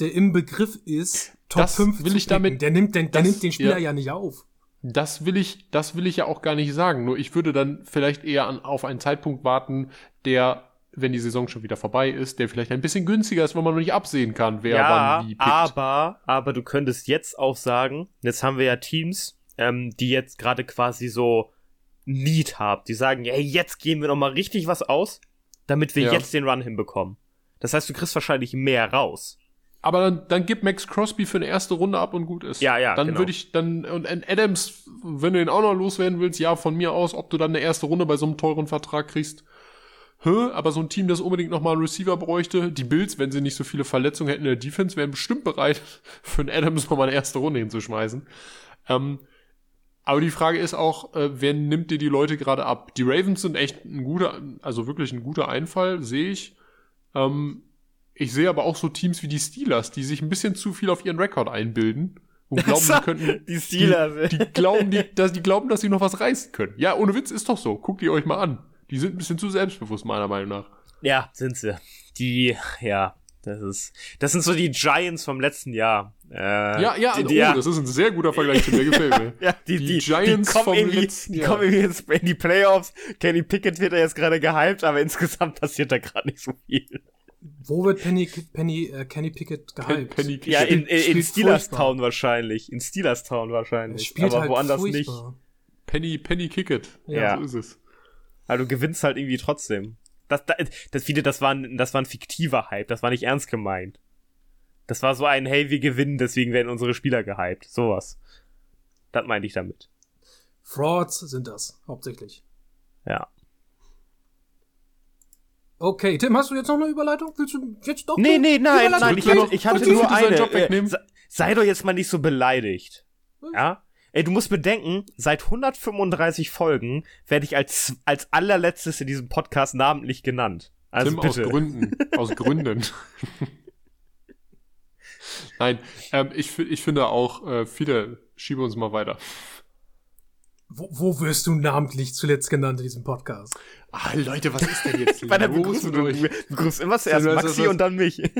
der im Begriff ist, Top Das 5 will zu ich damit-. Der nimmt den, der das- nimmt den Spieler ja. ja. nicht auf. Das will ich, das will ich ja auch gar nicht sagen. Nur ich würde dann vielleicht eher an, auf einen Zeitpunkt warten, der, wenn die Saison schon wieder vorbei ist, der vielleicht ein bisschen günstiger ist, wo man noch nicht absehen kann, wer ja, wann wie pickt. aber, aber du könntest jetzt auch sagen, jetzt haben wir ja Teams, ähm, die jetzt gerade quasi so Need haben. Die sagen, ey, jetzt geben wir noch mal richtig was aus, damit wir Ja. jetzt den Run hinbekommen. Das heißt, du kriegst wahrscheinlich mehr raus. Aber dann, dann gib Max Crosby für eine erste Runde ab und gut ist. Ja, ja, Dann genau. würde ich dann, und Adams, wenn du den auch noch loswerden willst, ja, von mir aus, ob du dann eine erste Runde bei so einem teuren Vertrag kriegst. Hä? Aber so ein Team, das unbedingt nochmal einen Receiver bräuchte, die Bills, wenn sie nicht so viele Verletzungen hätten in der Defense, wären bestimmt bereit, für einen Adams nochmal eine erste Runde hinzuschmeißen. Ähm, aber die Frage ist auch, äh, wer nimmt dir die Leute gerade ab? Die Ravens sind echt ein guter, also wirklich ein guter Einfall, sehe ich. Ähm, ich sehe aber auch so Teams wie die Steelers, die sich ein bisschen zu viel auf ihren Rekord einbilden und glauben, sie könnten. Die Steelers. Die, die glauben, die, dass, die glauben, dass sie noch was reißen können. Ja, ohne Witz ist doch so. Guckt ihr euch mal an. Die sind ein bisschen zu selbstbewusst, meiner Meinung nach. Ja, sind sie. Die, ja, das ist, das sind so die Giants vom letzten Jahr. Äh, ja, ja, die, oh, die, ja. das ist ein sehr guter Vergleich zu mir, gefällt mir. ja, die, Die die, Giants die kommen vom irgendwie, letzten die Jahr. kommen irgendwie jetzt in die Playoffs. Kenny Pickett wird ja jetzt gerade gehypt, aber insgesamt passiert da gerade nicht so viel. Wo wird Penny, Penny, äh, Kenny Pickett gehypt? Penny Ja, in, in, in Steelers furchtbar. Town wahrscheinlich. In Steelers Town wahrscheinlich. spielt aber halt woanders nicht. furchtbar. Penny, Penny Kickett. Ja. So ist es. Also du gewinnst halt irgendwie trotzdem. Das, das, das, viele, das war, ein, das war ein fiktiver Hype, das war nicht ernst gemeint. Das war so ein, hey, wir gewinnen, deswegen werden unsere Spieler gehypt. Sowas. Das meinte ich damit. Frauds sind das, hauptsächlich. Ja. Okay, Tim, hast du jetzt noch eine Überleitung? Willst du jetzt doch? Nee, nee, nein, nein, ich ich hatte nur eine. Job Äh, sei, sei doch jetzt mal nicht so beleidigt. Ja? Ey, du musst bedenken, seit 135 Folgen werde ich als, als allerletztes in diesem Podcast namentlich genannt. Also Tim bitte. aus Gründen. Aus Gründen. Nein, ähm, ich, ich finde auch, äh, viele schiebe uns mal weiter. Wo, wo wirst du namentlich zuletzt genannt in diesem Podcast? Ah, Leute, was ist denn jetzt Bei der Begrüßung, du, du begrüßt immer zuerst Das- das- Maxi das- und dann mich.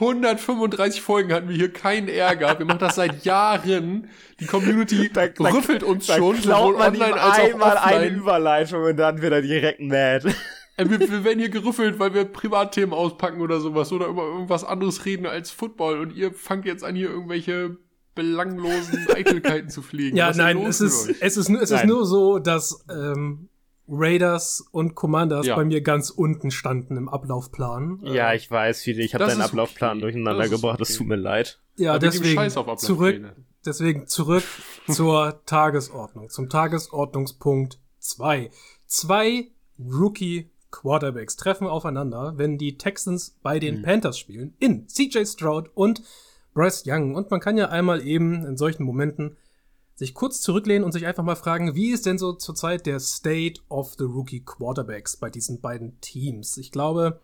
135 Folgen hatten wir hier keinen Ärger. Wir machen das seit Jahren. Die Community Da- da- rüffelt uns Da schon, klaut sowohl man online als auch einmal eine offline. Überleitung und dann wird er direkt mad. Äh, wir, wir werden hier gerüffelt, weil wir Privatthemen auspacken oder sowas oder über irgendwas anderes reden als Football und ihr fangt jetzt an, hier irgendwelche belanglosen Eitelkeiten zu fliegen. Ja, Was ist nein, es ist, es ist, nur- es ist Nein. nur so, dass ähm, Raiders und Commanders Ja. bei mir ganz unten standen im Ablaufplan. Ja, ich weiß, viele. Ich habe Das deinen Ablaufplan okay. durcheinander Das gebracht. Das okay. tut mir leid. ja Aber deswegen zurück, deswegen zurück zur Tagesordnung, zum Tagesordnungspunkt 2. Zwei Rookie Quarterbacks treffen aufeinander, wenn die Texans bei den Panthers spielen, in CJ Stroud und Bryce Young. Und man kann ja einmal eben in solchen Momenten sich kurz zurücklehnen und sich einfach mal fragen, wie ist denn so zurzeit der State of the Rookie Quarterbacks bei diesen beiden Teams? Ich glaube,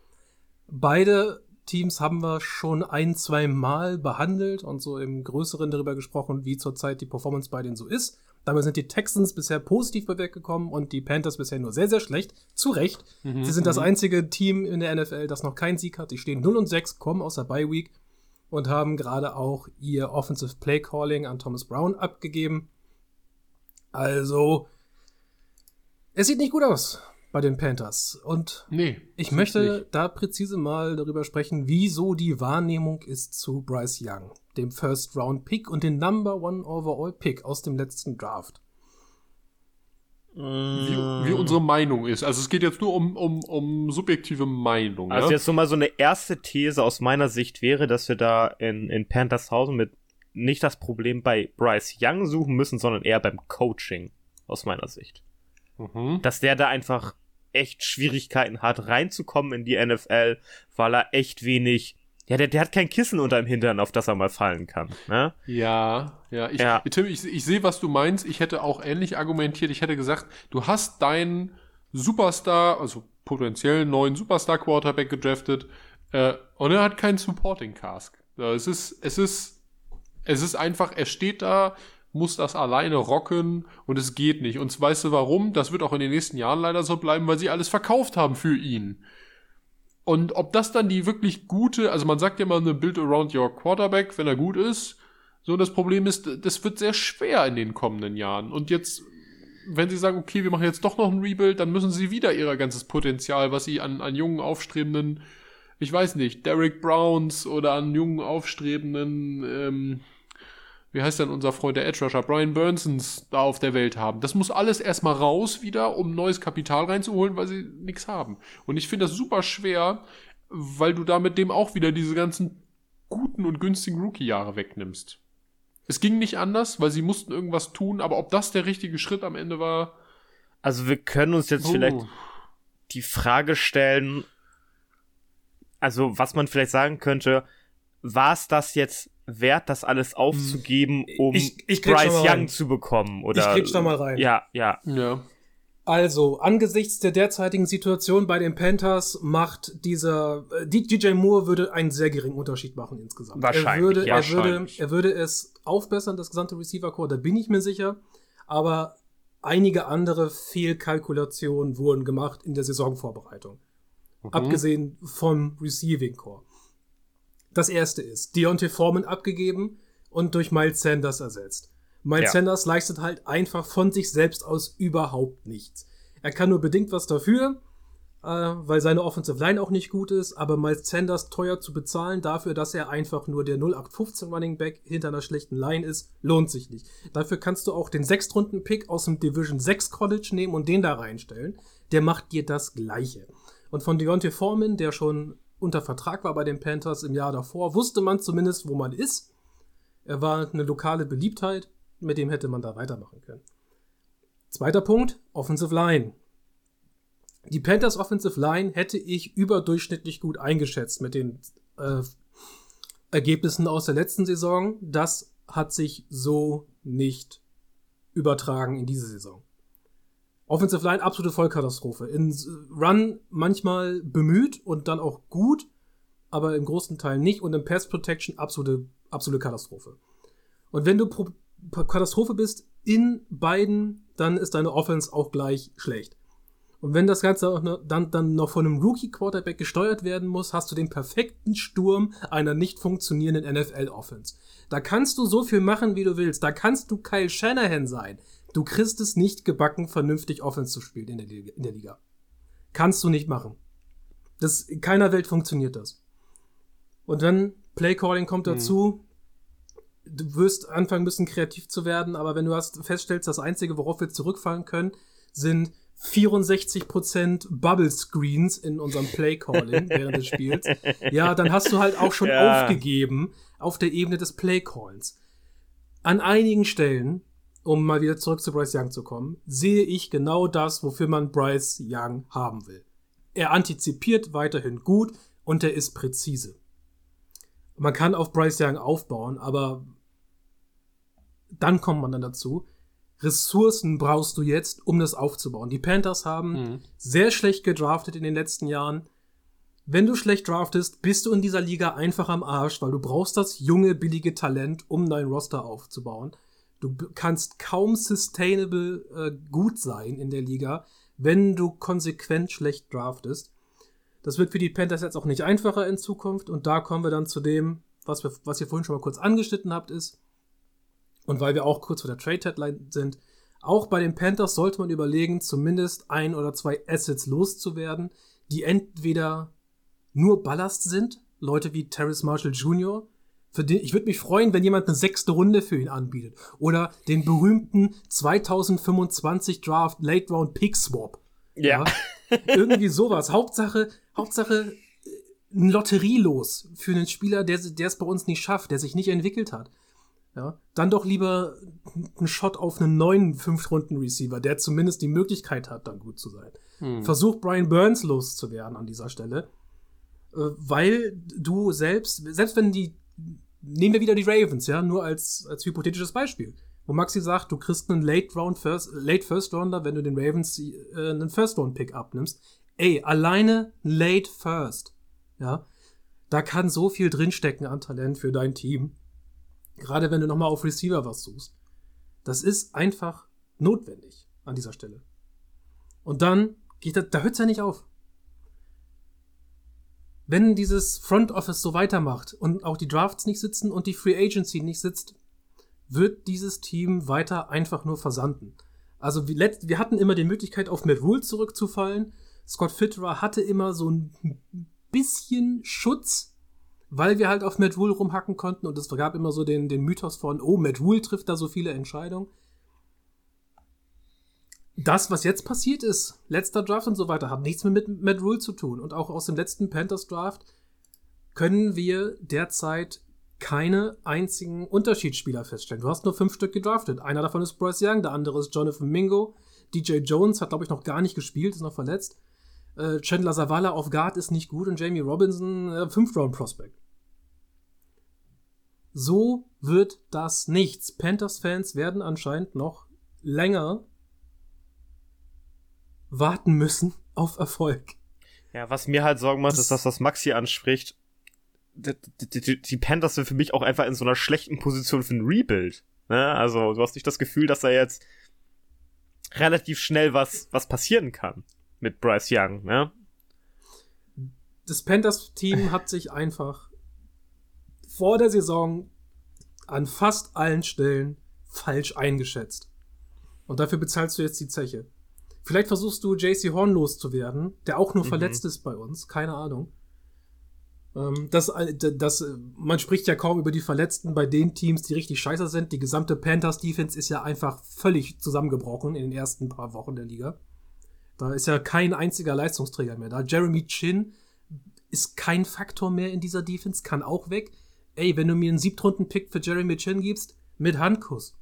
beide Teams haben wir schon ein, zwei Mal behandelt und so im Größeren darüber gesprochen, wie zurzeit die Performance bei denen so ist. Dabei sind die Texans bisher positiv weggekommen und die Panthers bisher nur sehr, sehr schlecht. Zu Recht. Mhm, Sie sind das einzige Team in der NFL, das noch keinen Sieg hat. Die stehen 0 und 6, kommen aus der Bye Week und haben gerade auch ihr Offensive Play Calling an Thomas Brown abgegeben. Also, es sieht nicht gut aus bei den Panthers. Und Nee. ich möchte da präzise mal darüber sprechen, wieso die Wahrnehmung ist zu Bryce Young, dem First Round Pick und den Number One Overall Pick aus dem letzten Draft. Wie, wie unsere Meinung ist. Also es geht jetzt nur um, um, um subjektive Meinung. Also ja? jetzt so mal so eine erste These aus meiner Sicht wäre, dass wir da in, in Panthershausen mit nicht das Problem bei Bryce Young suchen müssen, sondern eher beim Coaching, aus meiner Sicht. mhm. Dass der da einfach echt Schwierigkeiten hat, reinzukommen in die NFL, weil er echt wenig, ja, der, der hat kein Kissen unterm Hintern, auf das er mal fallen kann, ne? Ja, ja. Ich, Ja. Tim, ich, ich sehe, was du meinst. Ich hätte auch ähnlich argumentiert. Ich hätte gesagt, du hast deinen Superstar, also potenziell neuen Superstar-Quarterback gedraftet äh, und er hat keinen Supporting Cask. Ja, Es ist, es ist, es ist einfach, er steht da, muss das alleine rocken und es geht nicht. Und weißt du warum? Das wird auch in den nächsten Jahren leider so bleiben, weil sie alles verkauft haben für ihn. Und ob das dann die wirklich gute, also man sagt ja immer eine Build around your Quarterback, wenn er gut ist. So, das Problem ist, das wird sehr schwer in den kommenden Jahren. Und jetzt, wenn sie sagen, okay, wir machen jetzt doch noch ein Rebuild, dann müssen sie wieder ihr ganzes Potenzial, was sie an, an jungen, aufstrebenden, ich weiß nicht, Derek Browns oder an jungen, aufstrebenden, ähm, wie heißt denn unser Freund der Edge Rusher, Brian Burnsons da auf der Welt haben. Das muss alles erstmal raus wieder, um neues Kapital reinzuholen, weil sie nichts haben. Und ich finde das super schwer, weil du damit dem auch wieder diese ganzen guten und günstigen Rookie-Jahre wegnimmst. Es ging nicht anders, weil sie mussten irgendwas tun, aber ob das der richtige Schritt am Ende war. Also wir können uns jetzt Oh. vielleicht die Frage stellen, also was man vielleicht sagen könnte, war es das jetzt wert, das alles aufzugeben, um Ich- ich Bryce Young zu bekommen? Oder, Ich grätsch da mal rein. Ja, ja. Ja. Also, angesichts der derzeitigen Situation bei den Panthers macht dieser äh, DJ Moore würde einen sehr geringen Unterschied machen insgesamt. Wahrscheinlich, Er würde, ja, er würde, wahrscheinlich. er würde es aufbessern, das gesamte Receiver Core, da bin ich mir sicher. Aber einige andere Fehlkalkulationen wurden gemacht in der Saisonvorbereitung. Mhm. Abgesehen vom Receiving Core. Das erste ist, Deontay Foreman abgegeben und durch Miles Sanders ersetzt. Miles Ja. Sanders leistet halt einfach von sich selbst aus überhaupt nichts. Er kann nur bedingt was dafür, äh, weil seine Offensive Line auch nicht gut ist, aber Miles Sanders teuer zu bezahlen dafür, dass er einfach nur der 0815 Running Back hinter einer schlechten Line ist, lohnt sich nicht. Dafür kannst du auch den Sechstrunden-Pick aus dem Division 6 College nehmen und den da reinstellen. Der macht dir das Gleiche. Und von Deontay Foreman, der schon unter Vertrag war bei den Panthers im Jahr davor, wusste man zumindest, wo man ist. Er war eine lokale Beliebtheit, mit dem hätte man da weitermachen können. Zweiter Punkt, Offensive Line. Die Panthers Offensive Line hätte ich überdurchschnittlich gut eingeschätzt mit den äh, Ergebnissen aus der letzten Saison. Das hat sich so nicht übertragen in diese Saison. Offensive Line absolute Vollkatastrophe. In S- Run manchmal bemüht und dann auch gut, aber im großen Teil nicht. Und in Pass Protection absolute, absolute Katastrophe. Und wenn du Pro Katastrophe bist in beiden, dann ist deine Offense auch gleich schlecht. Und wenn das Ganze dann, dann noch von einem Rookie-Quarterback gesteuert werden muss, hast du den perfekten Sturm einer nicht funktionierenden NFL-Offense. Da kannst du so viel machen, wie du willst. Da kannst du Kyle Shanahan sein. Du kriegst es nicht gebacken, vernünftig Offense zu spielen in der Liga. In der Liga. Kannst du nicht machen. Das, in keiner Welt funktioniert das. Und dann Playcalling kommt dazu. Du wirst anfangen müssen, kreativ zu werden, aber wenn du hast, feststellst, das Einzige, worauf wir zurückfallen können, sind 64% Bubble Screens in unserem Playcalling während des Spiels. Ja, dann hast du halt auch schon Ja. aufgegeben auf der Ebene des Playcalls. An einigen Stellen, um mal wieder zurück zu Bryce Young zu kommen, sehe ich genau das, wofür man Bryce Young haben will. Er antizipiert weiterhin gut und er ist präzise. Man kann auf Bryce Young aufbauen, aber dann kommt man dann dazu. Ressourcen brauchst du jetzt, um das aufzubauen. Die Panthers haben Mhm. sehr schlecht gedraftet in den letzten Jahren. Wenn du schlecht draftest, bist du in dieser Liga einfach am Arsch, weil du brauchst das junge, billige Talent, um dein Roster aufzubauen. Du kannst kaum sustainable äh, gut sein in der Liga, wenn du konsequent schlecht draftest. Das wird für die Panthers jetzt auch nicht einfacher in Zukunft. Und da kommen wir dann zu dem, was, wir, was ihr vorhin schon mal kurz angeschnitten habt, ist, und weil wir auch kurz vor der Trade-Deadline sind, auch bei den Panthers sollte man überlegen, zumindest ein oder zwei Assets loszuwerden, die entweder nur Ballast sind, Leute wie Terrace Marshall Jr., den, ich würde mich freuen, wenn jemand eine sechste Runde für ihn anbietet. Oder den berühmten 2025 Draft Late Round Pick Swap. Ja. Irgendwie sowas. Hauptsache, Hauptsache äh, ein Lotterielos für einen Spieler, der der es bei uns nicht schafft, der sich nicht entwickelt hat. Ja, dann doch lieber einen Shot auf einen neuen Fünf-Runden-Receiver, der zumindest die Möglichkeit hat, dann gut zu sein. Hm. Versuch Brian Burns loszuwerden an dieser Stelle. Äh, weil du selbst, selbst wenn die, nehmen wir wieder die Ravens, ja, nur als, als hypothetisches Beispiel. Wo Maxi sagt, du kriegst einen Late Round First, Late First Rounder, wenn du den Ravens äh, einen First Round Pick abnimmst. Ey, alleine Late First, ja, da kann so viel drinstecken an Talent für dein Team. Gerade wenn du nochmal auf Receiver was suchst. Das ist einfach notwendig an dieser Stelle. Und dann geht das, da hört's ja nicht auf. Wenn dieses Front Office so weitermacht und auch die Drafts nicht sitzen und die Free Agency nicht sitzt, wird dieses Team weiter einfach nur versanden. Also wir, hatten immer die Möglichkeit, auf Matt Rule zurückzufallen. Scott Fitterer hatte immer so ein bisschen Schutz, weil wir halt auf Matt Rule rumhacken konnten und es gab immer so den, den Mythos von, oh, Matt Rule trifft da so viele Entscheidungen. Das, was jetzt passiert ist, letzter Draft und so weiter, hat nichts mehr mit Matt Rule zu tun. Und auch aus dem letzten Panthers Draft können wir derzeit keine einzigen Unterschiedsspieler feststellen. Du hast nur fünf Stück gedraftet. Einer davon ist Bryce Young, der andere ist Jonathan Mingo. DJ Jones hat, glaube ich, noch gar nicht gespielt, ist noch verletzt. Äh, Chandler Zavala auf Guard ist nicht gut und Jamie Robinson, äh, Fünf-Round-Prospect. So wird das nichts. Panthers-Fans werden anscheinend noch länger warten müssen auf Erfolg. Ja, was mir halt Sorgen macht, das ist das, was Maxi anspricht. Die, die, die, die Panthers sind für mich auch einfach in so einer schlechten Position für ein Rebuild. Ne? Also, du hast nicht das Gefühl, dass da jetzt relativ schnell was, was passieren kann mit Bryce Young, ne? Das Panthers-Team hat sich einfach vor der Saison an fast allen Stellen falsch eingeschätzt. Und dafür bezahlst du jetzt die Zeche. Vielleicht versuchst du JC Horn loszuwerden, der auch nur mhm. verletzt ist bei uns, keine Ahnung. Ähm, das, äh, das, man spricht ja kaum über die Verletzten bei den Teams, die richtig scheiße sind. Die gesamte Panthers-Defense ist ja einfach völlig zusammengebrochen in den ersten paar Wochen der Liga. Da ist ja kein einziger Leistungsträger mehr da. Jeremy Chin ist kein Faktor mehr in dieser Defense, kann auch weg. Ey, wenn du mir einen Siebtrunden-Pick für Jeremy Chin gibst, mit Handkuss.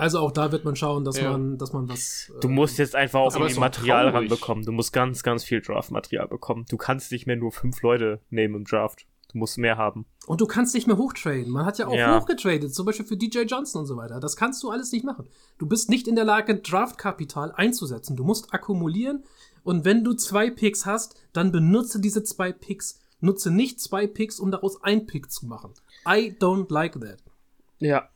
Also auch da wird man schauen, dass ja. man, dass man was. Du musst jetzt einfach auch irgendwie Material ranbekommen. Du musst ganz, ganz viel Draft-Material bekommen. Du kannst nicht mehr nur fünf Leute nehmen im Draft. Du musst mehr haben. Und du kannst nicht mehr hochtraden. Man hat ja auch ja. hochgetradet, zum Beispiel für DJ Johnson und so weiter. Das kannst du alles nicht machen. Du bist nicht in der Lage, Draftkapital einzusetzen. Du musst akkumulieren. Und wenn du zwei Picks hast, dann benutze diese zwei Picks. Nutze nicht zwei Picks, um daraus ein Pick zu machen. I don't like that. Ja,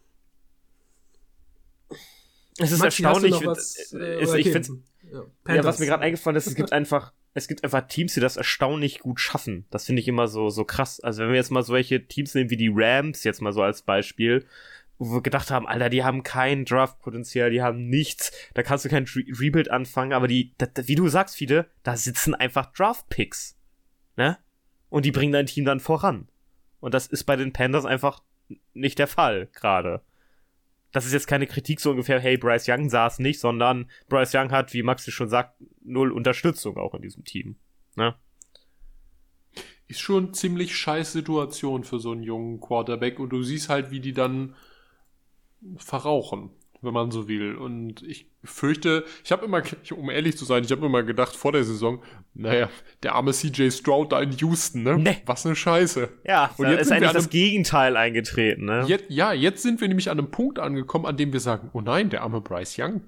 es ist Maxi, erstaunlich. Was, äh, ist, ich finde, ja, ja, was mir gerade eingefallen ist, es gibt einfach, es gibt einfach Teams, die das erstaunlich gut schaffen. Das finde ich immer so, so krass. Also wenn wir jetzt mal solche Teams nehmen wie die Rams, jetzt mal so als Beispiel, wo wir gedacht haben, Alter, die haben kein Draft-Potenzial, die haben nichts, da kannst du kein Re Rebuild anfangen, aber die, da, wie du sagst, viele, da sitzen einfach Draft-Picks. Ne? Und die bringen dein Team dann voran. Und das ist bei den Panthers einfach nicht der Fall, gerade das ist jetzt keine Kritik so ungefähr, hey, Bryce Young saß nicht, sondern Bryce Young hat, wie Maxi schon sagt, null Unterstützung auch in diesem Team. Ne? Ist schon ziemlich scheiß Situation für so einen jungen Quarterback und du siehst halt, wie die dann verrauchen wenn man so will. Und ich fürchte, ich habe immer, um ehrlich zu sein, ich habe immer gedacht vor der Saison, naja, der arme CJ Stroud da in Houston, ne? Nee. Was eine Scheiße. Ja, und jetzt ist eigentlich das Gegenteil eingetreten, ne? Jetzt, ja, jetzt sind wir nämlich an einem Punkt angekommen, an dem wir sagen, oh nein, der arme Bryce Young.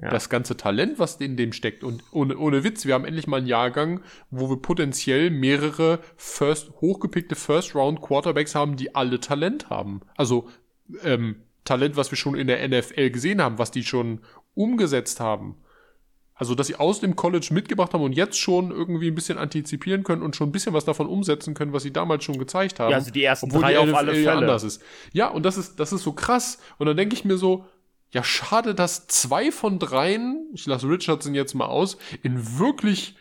Ja. Das ganze Talent, was in dem steckt. Und ohne, ohne Witz, wir haben endlich mal einen Jahrgang, wo wir potenziell mehrere first, hochgepickte First-Round Quarterbacks haben, die alle Talent haben. Also, ähm, Talent, was wir schon in der NFL gesehen haben, was die schon umgesetzt haben. Also, dass sie aus dem College mitgebracht haben und jetzt schon irgendwie ein bisschen antizipieren können und schon ein bisschen was davon umsetzen können, was sie damals schon gezeigt haben. Ja, also die ersten drei die auf alle Fälle. anders ist. Ja, und das ist, das ist so krass. Und dann denke ich mir so, ja, schade, dass zwei von dreien, ich lasse Richardson jetzt mal aus, in wirklich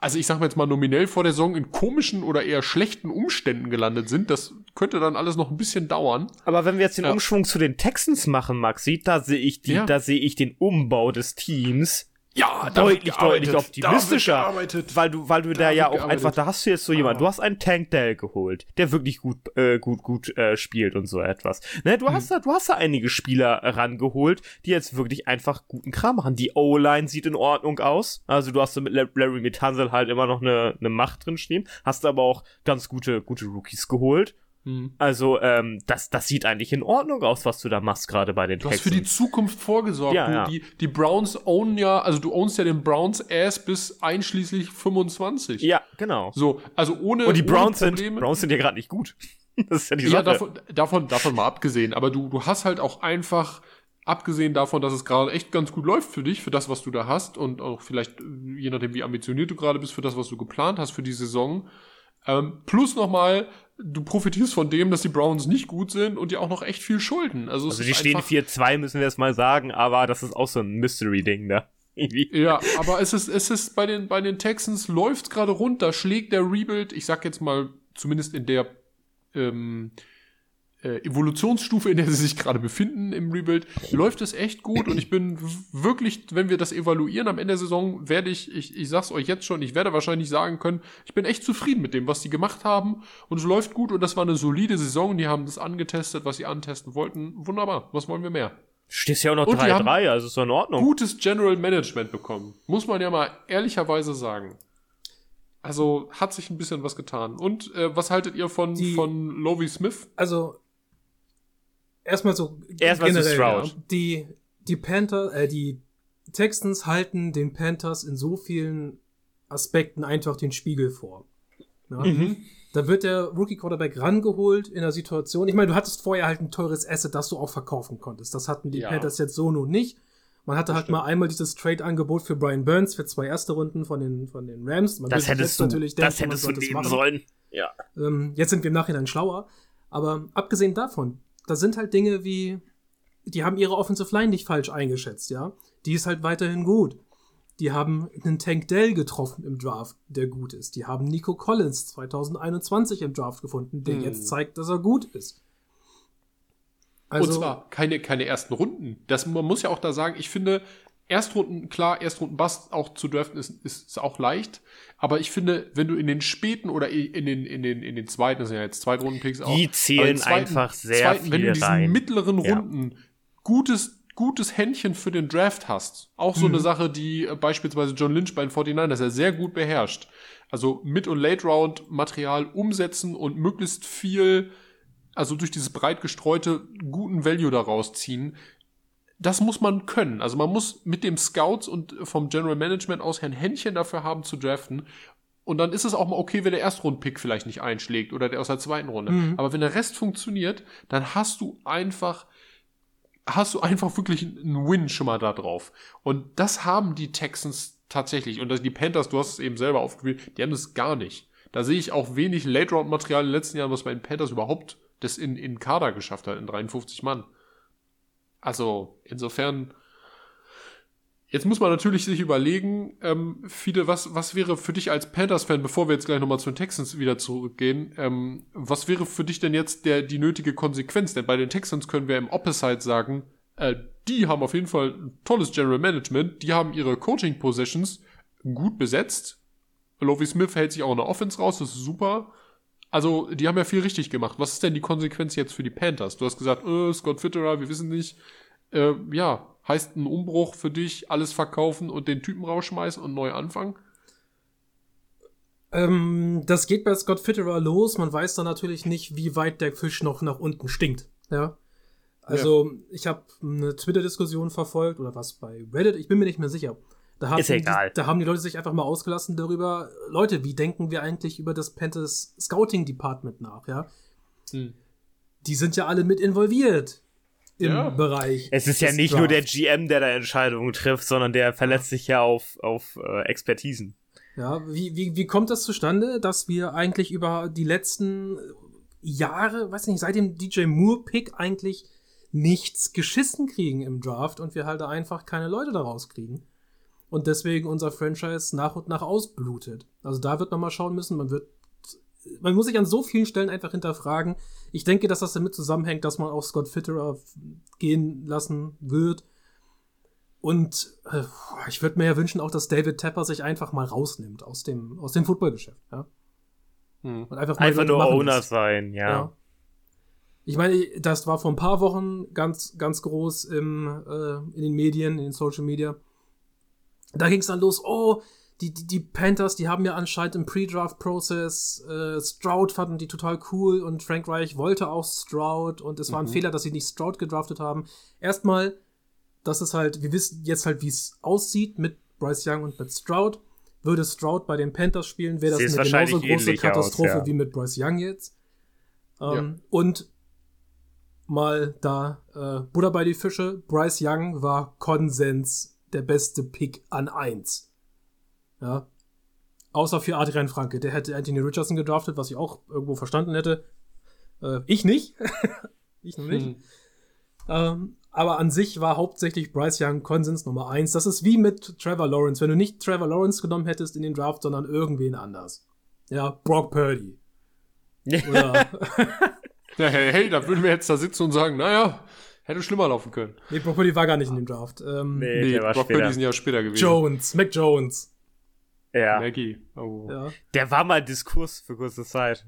also ich sag mal jetzt mal nominell vor der Saison in komischen oder eher schlechten Umständen gelandet sind. Das könnte dann alles noch ein bisschen dauern. Aber wenn wir jetzt den ja. Umschwung zu den Texans machen, Maxi, da sehe ich die, ja. da sehe ich den Umbau des Teams ja, deutlich, deutlich optimistischer. Weil du, weil du da, ja auch gearbeitet. einfach, da hast du jetzt so jemand, ah. du hast einen Tank Dell geholt, der wirklich gut, äh, gut, gut äh, spielt und so etwas. Ne, du hm. hast da, du hast da einige Spieler rangeholt, die jetzt wirklich einfach guten Kram machen. Die O-Line sieht in Ordnung aus. Also du hast da mit Larry Mitanzel halt immer noch eine, eine Macht drin stehen, hast aber auch ganz gute, gute Rookies geholt. Mhm. Also, ähm, das, das sieht eigentlich in Ordnung aus, was du da machst, gerade bei den Du Texans. hast für die Zukunft vorgesorgt. Ja, ja. Die, die Browns own ja, also du ownst ja den Browns erst bis einschließlich 25. Ja, genau. So, also ohne. Und die Browns, sind, Browns sind ja gerade nicht gut. das ist ja die Sache. Ja, davon, davon, davon mal abgesehen. Aber du, du hast halt auch einfach, abgesehen davon, dass es gerade echt ganz gut läuft für dich, für das, was du da hast und auch vielleicht, je nachdem, wie ambitioniert du gerade bist, für das, was du geplant hast für die Saison. Ähm, plus nochmal du profitierst von dem, dass die Browns nicht gut sind und dir auch noch echt viel schulden. Also, also die stehen 4-2, müssen wir jetzt mal sagen, aber das ist auch so ein Mystery-Ding da. ja, aber es ist, es ist bei den, bei den Texans läuft gerade runter, schlägt der Rebuild, ich sag jetzt mal, zumindest in der ähm, äh, Evolutionsstufe, in der sie sich gerade befinden im Rebuild, läuft es echt gut und ich bin wirklich, wenn wir das evaluieren am Ende der Saison, werde ich, ich, ich sag's euch jetzt schon, ich werde wahrscheinlich sagen können, ich bin echt zufrieden mit dem, was sie gemacht haben und es läuft gut und das war eine solide Saison, die haben das angetestet, was sie antesten wollten. Wunderbar, was wollen wir mehr? Stehst ja auch noch 3-3, also ist doch in Ordnung. Gutes General Management bekommen. Muss man ja mal ehrlicherweise sagen. Also hat sich ein bisschen was getan. Und äh, was haltet ihr von, die, von Lovie Smith? Also erstmal so erstmal generell, Ja, die die Panther, äh, die Texans halten den Panthers in so vielen Aspekten einfach den Spiegel vor. Ja? Mhm. Da wird der Rookie Quarterback rangeholt in der Situation. Ich meine, du hattest vorher halt ein teures Asset, das du auch verkaufen konntest. Das hatten die ja. Panthers jetzt so nun nicht. Man hatte das halt stimmt. mal einmal dieses Trade-Angebot für Brian Burns für zwei erste Runden von den, von den Rams. Man das hättest du, natürlich denken, das hättest du nehmen sollen. Ja. Ähm, jetzt sind wir im Nachhinein schlauer. Aber abgesehen davon, da sind halt Dinge wie, die haben ihre Offensive Line nicht falsch eingeschätzt, ja. Die ist halt weiterhin gut. Die haben einen Tank Dell getroffen im Draft, der gut ist. Die haben Nico Collins 2021 im Draft gefunden, der hm. jetzt zeigt, dass er gut ist. Also, Und zwar keine, keine ersten Runden. Das, man muss ja auch da sagen, ich finde, Erstrunden, klar, Erstrunden Bust auch zu draften ist, ist, auch leicht. Aber ich finde, wenn du in den späten oder in den, in den, in den zweiten, das sind ja jetzt Zweitrunden-Picks auch. Die zählen zweiten, einfach sehr zweiten, viel Wenn du in diesen rein. mittleren Runden ja. gutes gutes Händchen für den Draft hast. Auch so mhm. eine Sache, die äh, beispielsweise John Lynch bei den 49ers er sehr gut beherrscht. Also Mid- und Late-Round-Material umsetzen und möglichst viel, also durch dieses breit gestreute, guten Value daraus ziehen. Das muss man können. Also man muss mit dem Scouts und vom General Management aus ein Händchen dafür haben zu draften. Und dann ist es auch mal okay, wenn der Erstrund-Pick vielleicht nicht einschlägt oder der aus der zweiten Runde. Mhm. Aber wenn der Rest funktioniert, dann hast du einfach hast du einfach wirklich einen Win schon mal da drauf. Und das haben die Texans tatsächlich. Und die Panthers, du hast es eben selber aufgespielt, die haben das gar nicht. Da sehe ich auch wenig Late-Round-Material in den letzten Jahren, was bei den Panthers überhaupt das in, in Kader geschafft hat, in 53 Mann. Also, insofern, Jetzt muss man natürlich sich überlegen, ähm, viele, was, was wäre für dich als Panthers-Fan, bevor wir jetzt gleich nochmal zu den Texans wieder zurückgehen, ähm, was wäre für dich denn jetzt der, die nötige Konsequenz? Denn bei den Texans können wir im Opposite sagen, äh, die haben auf jeden Fall ein tolles General Management, die haben ihre Coaching-Positions gut besetzt. Lovie Smith hält sich auch in der Offense raus, das ist super. Also, die haben ja viel richtig gemacht. Was ist denn die Konsequenz jetzt für die Panthers? Du hast gesagt, äh, Scott Fitterer, wir wissen nicht. Äh, ja, Heißt ein Umbruch für dich, alles verkaufen und den Typen rausschmeißen und neu anfangen? Ähm, das geht bei Scott Fitterer los. Man weiß dann natürlich nicht, wie weit der Fisch noch nach unten stinkt. Ja. Also, ja. ich habe eine Twitter-Diskussion verfolgt oder was bei Reddit, ich bin mir nicht mehr sicher. Da haben, Ist egal. Die, da haben die Leute sich einfach mal ausgelassen darüber, Leute, wie denken wir eigentlich über das Panthers Scouting Department nach, ja? Hm. Die sind ja alle mit involviert im ja. Bereich. Es ist ja nicht Draft. nur der GM, der da Entscheidungen trifft, sondern der verletzt sich ja auf, auf äh, Expertisen. Ja, wie, wie, wie kommt das zustande, dass wir eigentlich über die letzten Jahre, weiß nicht, seit dem DJ Moore-Pick eigentlich nichts geschissen kriegen im Draft und wir halt einfach keine Leute daraus kriegen. Und deswegen unser Franchise nach und nach ausblutet. Also da wird man mal schauen müssen, man wird man muss sich an so vielen Stellen einfach hinterfragen. Ich denke, dass das damit zusammenhängt, dass man auch Scott Fitterer gehen lassen wird. Und äh, ich würde mir ja wünschen, auch dass David Tepper sich einfach mal rausnimmt aus dem, aus dem Footballgeschäft. Ja? Hm. Und einfach, mal einfach nur Owner lässt. sein, ja. ja. Ich meine, das war vor ein paar Wochen ganz, ganz groß im, äh, in den Medien, in den Social Media. Da ging es dann los, oh, die, die, die Panthers, die haben ja anscheinend im Pre-Draft-Prozess äh, Stroud fanden die total cool und Frank Reich wollte auch Stroud und es war ein mhm. Fehler, dass sie nicht Stroud gedraftet haben. Erstmal, das ist halt, wir wissen jetzt halt, wie es aussieht mit Bryce Young und mit Stroud. Würde Stroud bei den Panthers spielen, wäre das eine genauso große Katastrophe aus, ja. wie mit Bryce Young jetzt. Ähm, ja. Und mal da äh, Buddha bei die Fische. Bryce Young war Konsens der beste Pick an 1. Ja. Außer für Adrian Franke. Der hätte Anthony Richardson gedraftet, was ich auch irgendwo verstanden hätte. Äh, ich nicht. ich noch nicht. Hm. Ähm, aber an sich war hauptsächlich Bryce Young Konsens Nummer 1. Das ist wie mit Trevor Lawrence. Wenn du nicht Trevor Lawrence genommen hättest in den Draft, sondern irgendwen anders. Ja, Brock Purdy. Oder ja, hey, hey, da würden wir jetzt da sitzen und sagen, naja, hätte schlimmer laufen können. Nee, Brock Purdy war gar nicht in dem Draft. Ähm, nee, nee Brock später. Purdy ist ein Jahr später gewesen. Jones, Mac Jones. Ja. Maggie. Oh. Ja. Der war mal Diskurs für kurze Zeit.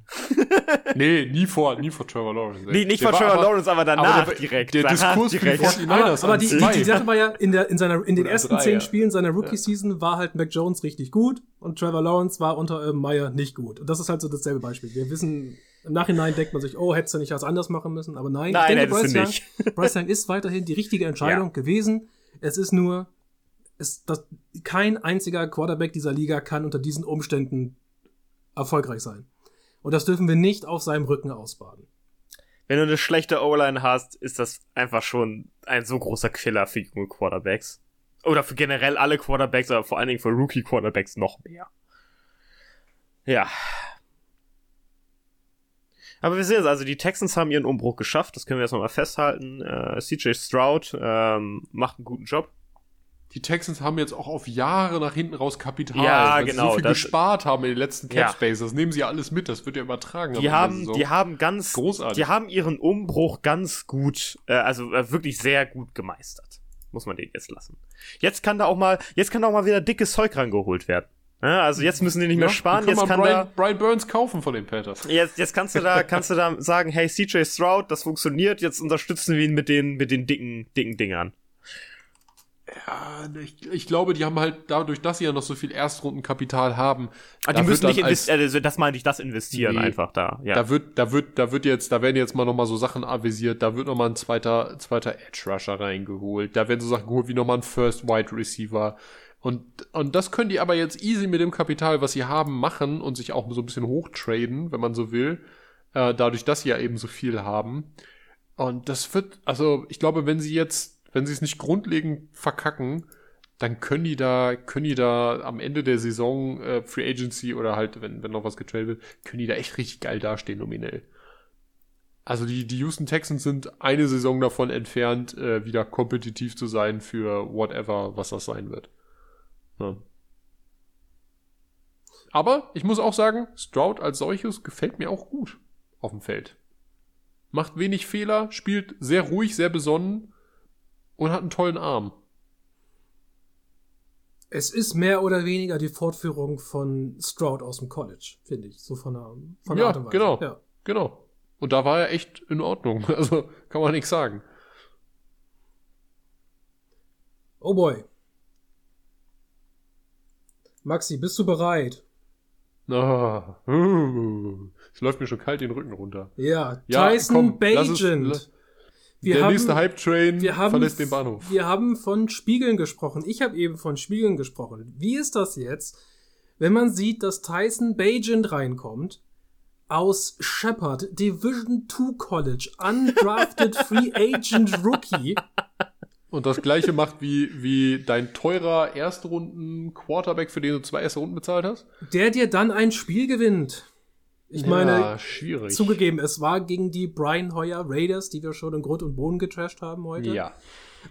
nee, nie vor, nie vor Trevor Lawrence. Nee, nicht vor Trevor aber, Lawrence, aber danach aber der, direkt. Der Diskurs direkt. für die aber, aber die, die, die, Sache war ja, in, der, in, seiner, in den ersten drei, zehn ja. Spielen seiner Rookie-Season war halt Mac Jones richtig gut und Trevor Lawrence war unter Urban Meyer nicht gut. Und das ist halt so dasselbe Beispiel. Wir wissen, im Nachhinein denkt man sich, oh, hättest du nicht was anders machen müssen, aber nein, nein ich denke, Bryce Young, Bryce Young ist weiterhin die richtige Entscheidung ja. gewesen. Es ist nur es, das, kein einziger Quarterback dieser Liga kann unter diesen Umständen erfolgreich sein. Und das dürfen wir nicht auf seinem Rücken ausbaden. Wenn du eine schlechte O-Line hast, ist das einfach schon ein so großer Killer für junge Quarterbacks. Oder für generell alle Quarterbacks, aber vor allen Dingen für Rookie-Quarterbacks noch mehr. Ja. Aber wir sehen es, also die Texans haben ihren Umbruch geschafft, das können wir jetzt nochmal festhalten. Äh, CJ Stroud ähm, macht einen guten Job. Die Texans haben jetzt auch auf Jahre nach hinten raus Kapital. Ja, weil genau, Sie so viel das- gespart haben in den letzten Cap Ja. Space. Das nehmen sie ja alles mit. Das wird ja übertragen. Die haben, die haben ganz, Großartig. die haben ihren Umbruch ganz gut, äh, also äh, wirklich sehr gut gemeistert. Muss man den jetzt lassen. Jetzt kann da auch mal, jetzt kann da auch mal wieder dickes Zeug rangeholt werden. Ja, also jetzt müssen die nicht mehr Ja, sparen, die können jetzt kann Brian, da, Brian Burns kaufen von den Panthers. jetzt, jetzt kannst du da, kannst du da sagen, hey, CJ Stroud, das funktioniert, jetzt unterstützen wir ihn mit den, mit den dicken, dicken Dingern. Ja, ich, ich glaube, die haben halt dadurch, dass sie ja noch so viel Erstrundenkapital haben. Ah, die müssen nicht als- investieren, also das meine ich, das investieren Nee. einfach da, ja. Da wird, da wird, da wird jetzt, da werden jetzt mal nochmal so Sachen avisiert, da wird nochmal ein zweiter, zweiter Edge Rusher reingeholt, da werden so Sachen geholt wie nochmal ein First Wide Receiver. Und, und das können die aber jetzt easy mit dem Kapital, was sie haben, machen und sich auch so ein bisschen hochtraden, wenn man so will, äh, dadurch, dass sie ja eben so viel haben. Und das wird, also ich glaube, wenn sie jetzt, wenn sie es nicht grundlegend verkacken, dann können die da, können die da am Ende der Saison äh, Free Agency oder halt, wenn, wenn noch was getradet wird, können die da echt richtig geil dastehen nominell. Also die, die Houston Texans sind eine Saison davon entfernt, äh, wieder kompetitiv zu sein für whatever, was das sein wird. Ja. Aber ich muss auch sagen, Stroud als solches gefällt mir auch gut auf dem Feld. Macht wenig Fehler, spielt sehr ruhig, sehr besonnen und hat einen tollen Arm. Es ist mehr oder weniger die Fortführung von Stroud aus dem College, finde ich. So von der, von der Ja, Art und Weise. genau. Ja. Genau. Und da war er echt in Ordnung. Also kann man nichts sagen. Oh boy. Maxi, bist du bereit? Uh, es läuft mir schon kalt den Rücken runter. Ja, Ja, Tyson komm, lass es- Wir Der haben- nächste Hype-Train verlässt den Bahnhof. Wir haben von Spiegeln gesprochen. Ich habe eben von Spiegeln gesprochen. Wie ist das jetzt, wenn man sieht, dass Tyson Bagent reinkommt aus Shepard, Division 2 College, undrafted Free Agent Rookie. Und das gleiche macht wie, wie dein teurer Erstrunden-Quarterback, für den du zwei erste Runden bezahlt hast? der dir dann ein Spiel gewinnt. Ich meine, ja, schwierig. zugegeben, es war gegen die Brian Hoyer Raiders, die wir schon in Grund und Boden getrashed haben heute. Ja.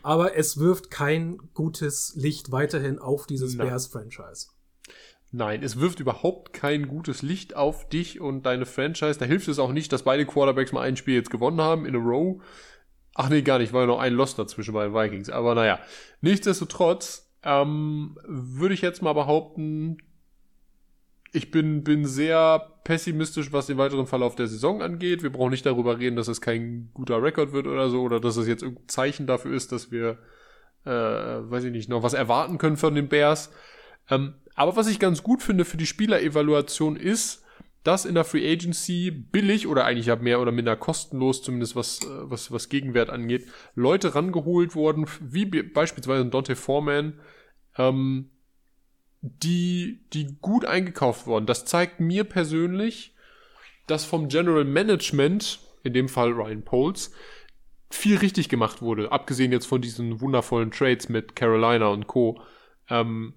Aber es wirft kein gutes Licht weiterhin auf dieses. Bears-Franchise. Nein, es wirft überhaupt kein gutes Licht auf dich und deine Franchise. Da hilft es auch nicht, dass beide Quarterbacks mal ein Spiel jetzt gewonnen haben in a row. Ach nee, gar nicht, war ja noch ein Loss dazwischen bei den Vikings. Aber naja, nichtsdestotrotz ähm, würde ich jetzt mal behaupten, ich bin, bin sehr pessimistisch, was den weiteren Verlauf der Saison angeht. Wir brauchen nicht darüber reden, dass es kein guter Rekord wird oder so, oder dass es jetzt irgendein Zeichen dafür ist, dass wir, äh, weiß ich nicht, noch was erwarten können von den Bears. Ähm, aber was ich ganz gut finde für die Spielerevaluation ist, dass in der Free Agency billig oder eigentlich ja mehr oder minder kostenlos, zumindest was, äh, was, was Gegenwert angeht, Leute rangeholt wurden, wie be- beispielsweise Dante Foreman, ähm, die, die gut eingekauft wurden. Das zeigt mir persönlich, dass vom General Management, in dem Fall Ryan Poles, viel richtig gemacht wurde, abgesehen jetzt von diesen wundervollen Trades mit Carolina und Co. Ähm,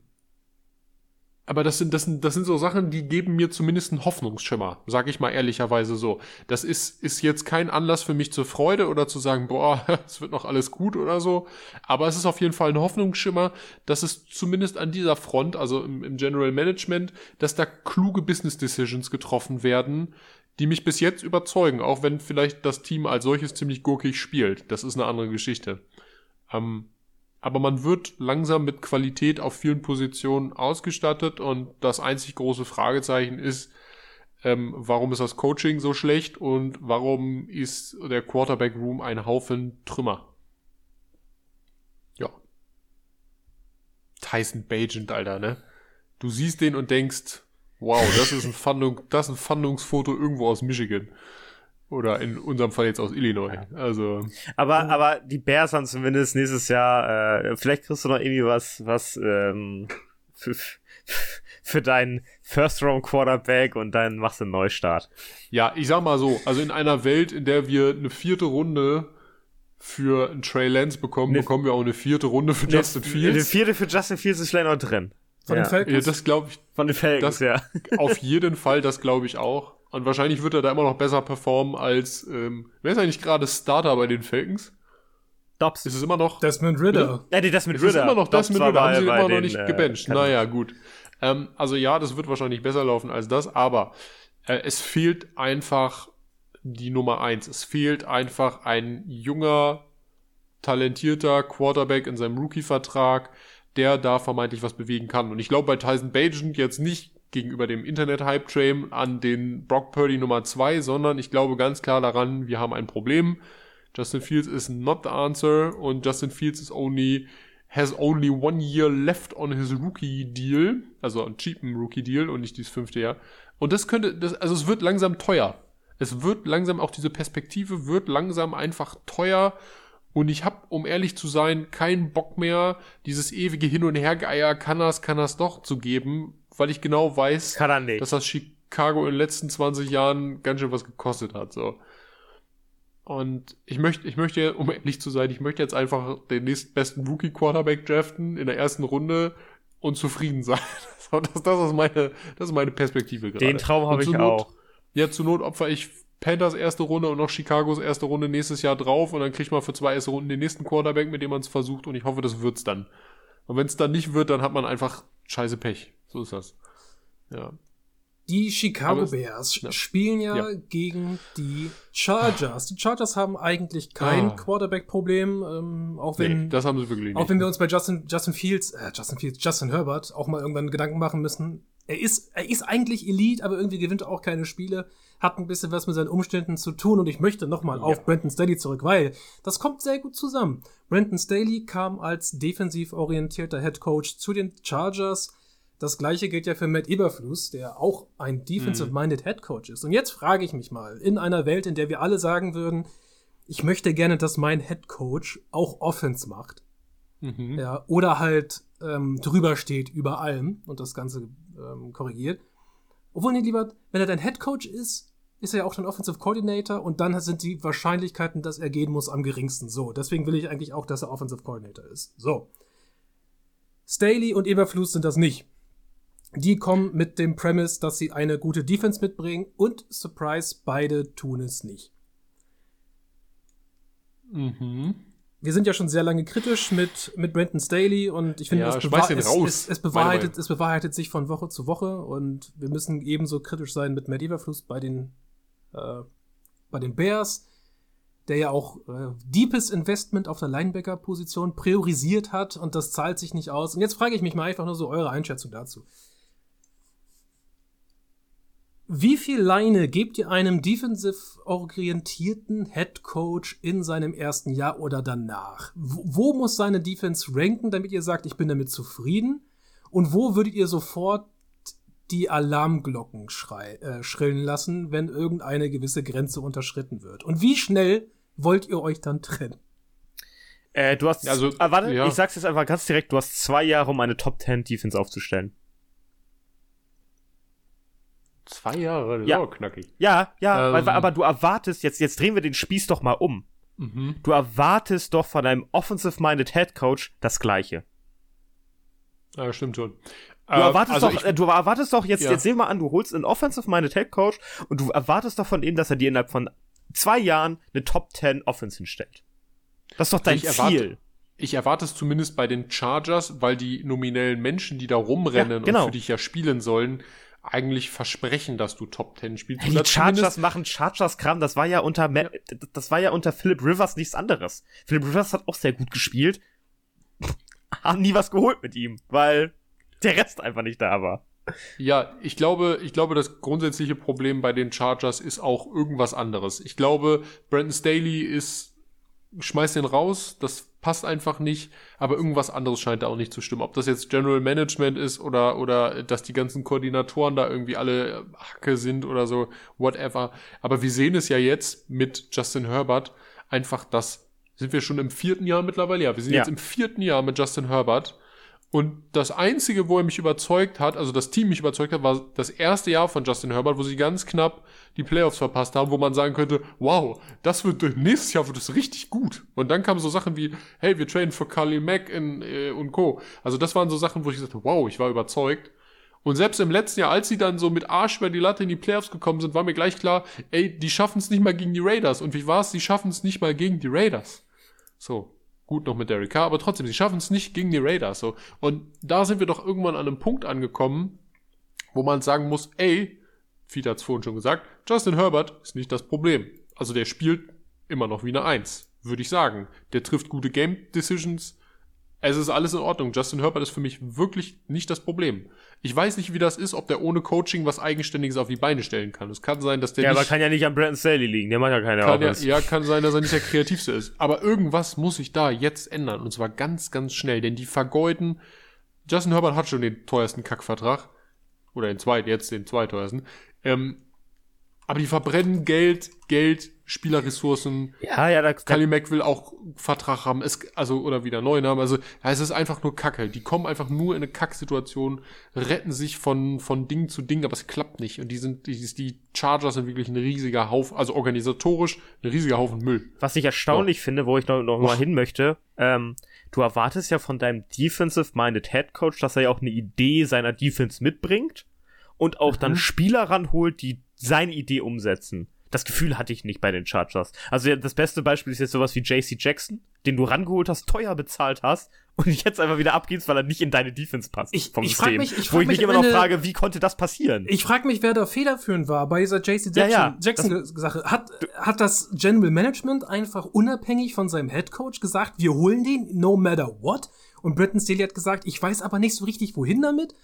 aber das sind, das, sind, das sind so Sachen, die geben mir zumindest einen Hoffnungsschimmer, sag ich mal ehrlicherweise so. Das ist, ist jetzt kein Anlass für mich zur Freude oder zu sagen, boah, es wird noch alles gut oder so. Aber es ist auf jeden Fall ein Hoffnungsschimmer, dass es zumindest an dieser Front, also im, im General Management, dass da kluge Business Decisions getroffen werden, die mich bis jetzt überzeugen, auch wenn vielleicht das Team als solches ziemlich gurkig spielt. Das ist eine andere Geschichte. Ähm, aber man wird langsam mit Qualität auf vielen Positionen ausgestattet und das einzig große Fragezeichen ist, ähm, warum ist das Coaching so schlecht und warum ist der Quarterback Room ein Haufen Trümmer? Ja. Tyson Bagent, Alter, ne? Du siehst den und denkst, wow, das ist ein Fandung, das ist ein Fandungsfoto irgendwo aus Michigan. Oder in unserem Fall jetzt aus Illinois. Ja. Also. Aber, aber die Bears haben zumindest nächstes Jahr, äh, vielleicht kriegst du noch irgendwie was, was, ähm, für, für deinen First-Round-Quarterback und dann machst du einen Neustart. Ja, ich sag mal so, also in einer Welt, in der wir eine vierte Runde für einen Trey Lance bekommen, ne, bekommen wir auch eine vierte Runde für ne, Justin Fields. Eine vierte für Justin Fields ist vielleicht noch drin. Von ja. den Falcons? Ja, das glaube ich. Von den Falcons, das, ja. Auf jeden Fall, das glaube ich auch. Und wahrscheinlich wird er da immer noch besser performen als, ähm, wer ist eigentlich gerade Starter bei den Falcons? Dobbs. Ist es immer noch? Desmond Ritter. Ja, nee, Desmond Ritter. Ist immer noch Desmond Ritter. Haben sie immer noch nicht äh, gebencht. Naja, gut. Ähm, also ja, das wird wahrscheinlich besser laufen als das, aber äh, es fehlt einfach die Nummer eins. Es fehlt einfach ein junger, talentierter Quarterback in seinem Rookie-Vertrag, der da vermeintlich was bewegen kann. Und ich glaube bei Tyson Bagent jetzt nicht gegenüber dem Internet-Hype-Train an den Brock Purdy Nummer zwei, sondern ich glaube ganz klar daran, wir haben ein Problem. Justin Fields is not the answer und Justin Fields is only has only one year left on his rookie deal, also ein cheapen Rookie Deal und nicht dieses fünfte Jahr. Und das könnte, das, also es wird langsam teuer. Es wird langsam auch diese Perspektive wird langsam einfach teuer. Und ich habe, um ehrlich zu sein, keinen Bock mehr, dieses ewige Hin- und Hergeier, kann das, kann das doch zu geben, weil ich genau weiß, dass das Chicago in den letzten 20 Jahren ganz schön was gekostet hat. So. Und ich möchte, ich möchte, um ehrlich zu sein, ich möchte jetzt einfach den nächstbesten Rookie-Quarterback draften in der ersten Runde und zufrieden sein. Das, das, ist, meine, das ist meine Perspektive gerade. Den Traum habe ich Not, auch. Ja, zur Not opfer ich Panthers erste Runde und noch Chicagos erste Runde nächstes Jahr drauf und dann kriegt man für zwei erste Runden den nächsten Quarterback, mit dem man es versucht und ich hoffe, das wird's dann. Und wenn es dann nicht wird, dann hat man einfach scheiße Pech. So ist das. Ja. Die Chicago Aber, Bears ja. spielen ja, ja, gegen die Chargers. Die Chargers haben eigentlich kein ah. Quarterback-Problem, ähm, auch wenn nee, das haben sie wirklich auch nicht. wenn wir uns bei Justin Justin Fields, äh, Justin Fields, Justin Herbert auch mal irgendwann Gedanken machen müssen. Er ist er ist eigentlich Elite, aber irgendwie gewinnt er auch keine Spiele. Hat ein bisschen was mit seinen Umständen zu tun und ich möchte nochmal ja. auf Brandon Staley zurück, weil das kommt sehr gut zusammen. Brandon Staley kam als defensiv orientierter Head Coach zu den Chargers das gleiche gilt ja für Matt Eberfluss, der auch ein defensive-minded mhm. Head Coach ist. Und jetzt frage ich mich mal, in einer Welt, in der wir alle sagen würden, ich möchte gerne, dass mein Head Coach auch Offense macht. Mhm. Ja, oder halt ähm, drüber steht über allem und das Ganze ähm, korrigiert. Obwohl, nee, lieber, wenn er dein Head Coach ist, ist er ja auch schon Offensive Coordinator und dann sind die Wahrscheinlichkeiten, dass er gehen muss, am geringsten. So, deswegen will ich eigentlich auch, dass er Offensive Coordinator ist. So. Staley und Eberfluss sind das nicht. Die kommen mit dem Premise, dass sie eine gute Defense mitbringen und Surprise, beide tun es nicht. Mhm. Wir sind ja schon sehr lange kritisch mit, mit Brandon Staley und ich finde, ja, es, bewahr es, es, es, bewahrheitet, es bewahrheitet sich von Woche zu Woche und wir müssen ebenso kritisch sein mit Matt Everfluss bei den, äh, bei den Bears, der ja auch äh, deepes Investment auf der Linebacker-Position priorisiert hat und das zahlt sich nicht aus. Und jetzt frage ich mich mal einfach nur so eure Einschätzung dazu. Wie viel Leine gebt ihr einem defensiv orientierten Head Coach in seinem ersten Jahr oder danach? Wo, wo muss seine Defense ranken, damit ihr sagt, ich bin damit zufrieden? Und wo würdet ihr sofort die Alarmglocken schrei, äh, schrillen lassen, wenn irgendeine gewisse Grenze unterschritten wird? Und wie schnell wollt ihr euch dann trennen? Äh, du hast, also, äh, warte, ja. ich sag's jetzt einfach ganz direkt, du hast zwei Jahre, um eine Top 10 Defense aufzustellen. Zwei Jahre, ja. knackig. Ja, ja, ähm. weil, aber du erwartest, jetzt, jetzt drehen wir den Spieß doch mal um. Mhm. Du erwartest doch von einem offensive-minded Head Coach das Gleiche. Ja, stimmt schon. Du äh, erwartest, also doch, ich, äh, du erwartest doch, jetzt, ja. jetzt sehen wir an, du holst einen offensive-minded Head Coach und du erwartest doch von ihm, dass er dir innerhalb von zwei Jahren eine Top 10 Offense hinstellt. Das ist doch dein ich Ziel. Erwarte, ich erwarte es zumindest bei den Chargers, weil die nominellen Menschen, die da rumrennen ja, genau. und für dich ja spielen sollen, eigentlich versprechen, dass du Top Ten spielst. Die Chargers machen Chargers-Kram, das war ja unter ja. das war ja unter Philip Rivers nichts anderes. Philip Rivers hat auch sehr gut gespielt. Haben nie was geholt mit ihm, weil der Rest einfach nicht da war. Ja, ich glaube, ich glaube, das grundsätzliche Problem bei den Chargers ist auch irgendwas anderes. Ich glaube, Brandon Staley ist schmeiß den raus, das passt einfach nicht, aber irgendwas anderes scheint da auch nicht zu stimmen. Ob das jetzt General Management ist oder, oder dass die ganzen Koordinatoren da irgendwie alle Hacke sind oder so, whatever. Aber wir sehen es ja jetzt mit Justin Herbert einfach, dass, sind wir schon im vierten Jahr mittlerweile? Ja, wir sind Ja. jetzt im vierten Jahr mit Justin Herbert. Und das Einzige, wo er mich überzeugt hat, also das Team mich überzeugt hat, war das erste Jahr von Justin Herbert, wo sie ganz knapp die Playoffs verpasst haben, wo man sagen könnte, wow, das wird nächstes Jahr wird es richtig gut. Und dann kamen so Sachen wie, hey, wir trainen für Khalil Mack in, äh, und Co. Also das waren so Sachen, wo ich gesagt habe, wow, ich war überzeugt. Und selbst im letzten Jahr, als sie dann so mit Arsch über die Latte in die Playoffs gekommen sind, war mir gleich klar, ey, die schaffen es nicht mal gegen die Raiders. Und wie war's? Sie schaffen es nicht mal gegen die Raiders. So. Gut noch mit Derek Carr, aber trotzdem, sie schaffen es nicht gegen die Raiders. So. Und da sind wir doch irgendwann an einem Punkt angekommen, wo man sagen muss, ey, Fiete hat es vorhin schon gesagt, Justin Herbert ist nicht das Problem. Also der spielt immer noch wie eine Eins, würde ich sagen. Der trifft gute Game Decisions. Es ist alles in Ordnung. Justin Herbert ist für mich wirklich nicht das Problem. Ich weiß nicht, wie das ist, ob der ohne Coaching was Eigenständiges auf die Beine stellen kann. Es kann sein, dass der Ja, nicht aber kann ja nicht an Brandon Staley liegen, der macht ja keine kann ja, ja, kann sein, dass er nicht der kreativste ist. Aber irgendwas muss sich da jetzt ändern. Und zwar ganz, ganz schnell. Denn die vergeuden. Justin Herbert hat schon den teuersten Kackvertrag. Oder den zweiten, jetzt den zweiteuersten. Ähm, aber die verbrennen Geld, Geld, Spielerressourcen. Ja, ja, da, Kali Mack will auch Vertrag haben, es, also, oder wieder neuen haben. Also, ja, es ist einfach nur Kacke. Die kommen einfach nur in eine Kacksituation, retten sich von, von Ding zu Ding, aber es klappt nicht. Und die sind, die, die Chargers sind wirklich ein riesiger Haufen, also organisatorisch ein riesiger Haufen Müll. Was ich erstaunlich finde, wo ich noch, noch mal hin möchte, ähm, du erwartest ja von deinem Defensive-Minded Head Coach, dass er ja auch eine Idee seiner Defense mitbringt und auch dann Spieler ranholt, die seine Idee umsetzen. Das Gefühl hatte ich nicht bei den Chargers. Also ja, das beste Beispiel ist jetzt sowas wie JC Jackson, den du rangeholt hast, teuer bezahlt hast und jetzt einfach wieder abgibst, weil er nicht in deine Defense passt Ich- vom ich System. mich- ich wo ich mich immer noch frage, wie konnte das passieren? Ich frage mich, wer da federführend war bei dieser JC Ja, Jackson, ja, Jackson-Sache. Hat, hat das General Management einfach unabhängig von seinem Head Coach gesagt, wir holen den no matter what? Und Bretton Staley hat gesagt, ich weiß aber nicht so richtig, wohin damit.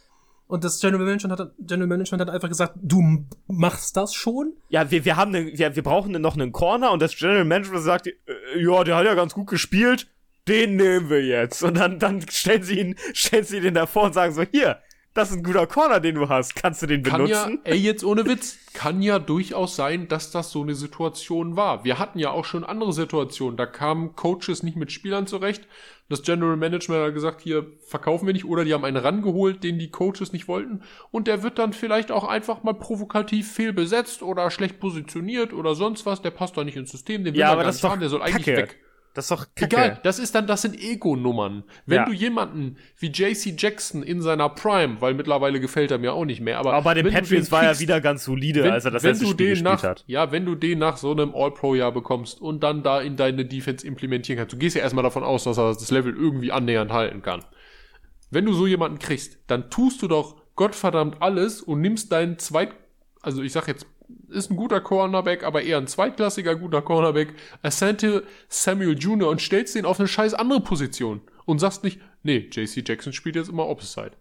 Und das General Management hat, General Management hat einfach gesagt, du machst das schon. Ja, wir, wir haben ne, wir, wir brauchen noch einen Corner und das General Management sagt, äh, ja, der hat ja ganz gut gespielt, den nehmen wir jetzt. Und dann, dann stellen sie ihn, stellen sie den davor und sagen so, hier, das ist ein guter Corner, den du hast. Kannst du den Kann ja, benutzen? ey, jetzt ohne Witz, kann ja durchaus sein, dass das so eine Situation war. Wir hatten ja auch schon andere Situationen. Da kamen Coaches nicht mit Spielern zurecht. Das General Management hat gesagt, hier verkaufen wir nicht. Oder die haben einen rangeholt, den die Coaches nicht wollten. Und der wird dann vielleicht auch einfach mal provokativ fehlbesetzt oder schlecht positioniert oder sonst was. Der passt doch nicht ins System. Den will Ja, aber gar das nicht haben. Der soll eigentlich Kacke. weg. Das ist doch kacke. Egal, das ist dann, das sind Ego-Nummern. Wenn Ja. du jemanden wie JC Jackson in seiner Prime, weil mittlerweile gefällt er mir auch nicht mehr, aber, Aber bei den Patriots den war er wieder ganz solide, wenn, als er das letzte du Spiel gespielt nach, hat. Ja, wenn du den nach so einem All-Pro-Jahr bekommst und dann da in deine Defense implementieren kannst, du gehst ja erstmal davon aus, dass er das Level irgendwie annähernd halten kann. Wenn du so jemanden kriegst, dann tust du doch Gottverdammt alles und nimmst deinen Zweit, also ich sag jetzt, ist ein guter Cornerback, aber eher ein zweitklassiger guter Cornerback, Asante Samuel Jr. und stellst den auf eine scheiß andere Position und sagst nicht, nee, JC Jackson spielt jetzt immer Opposite.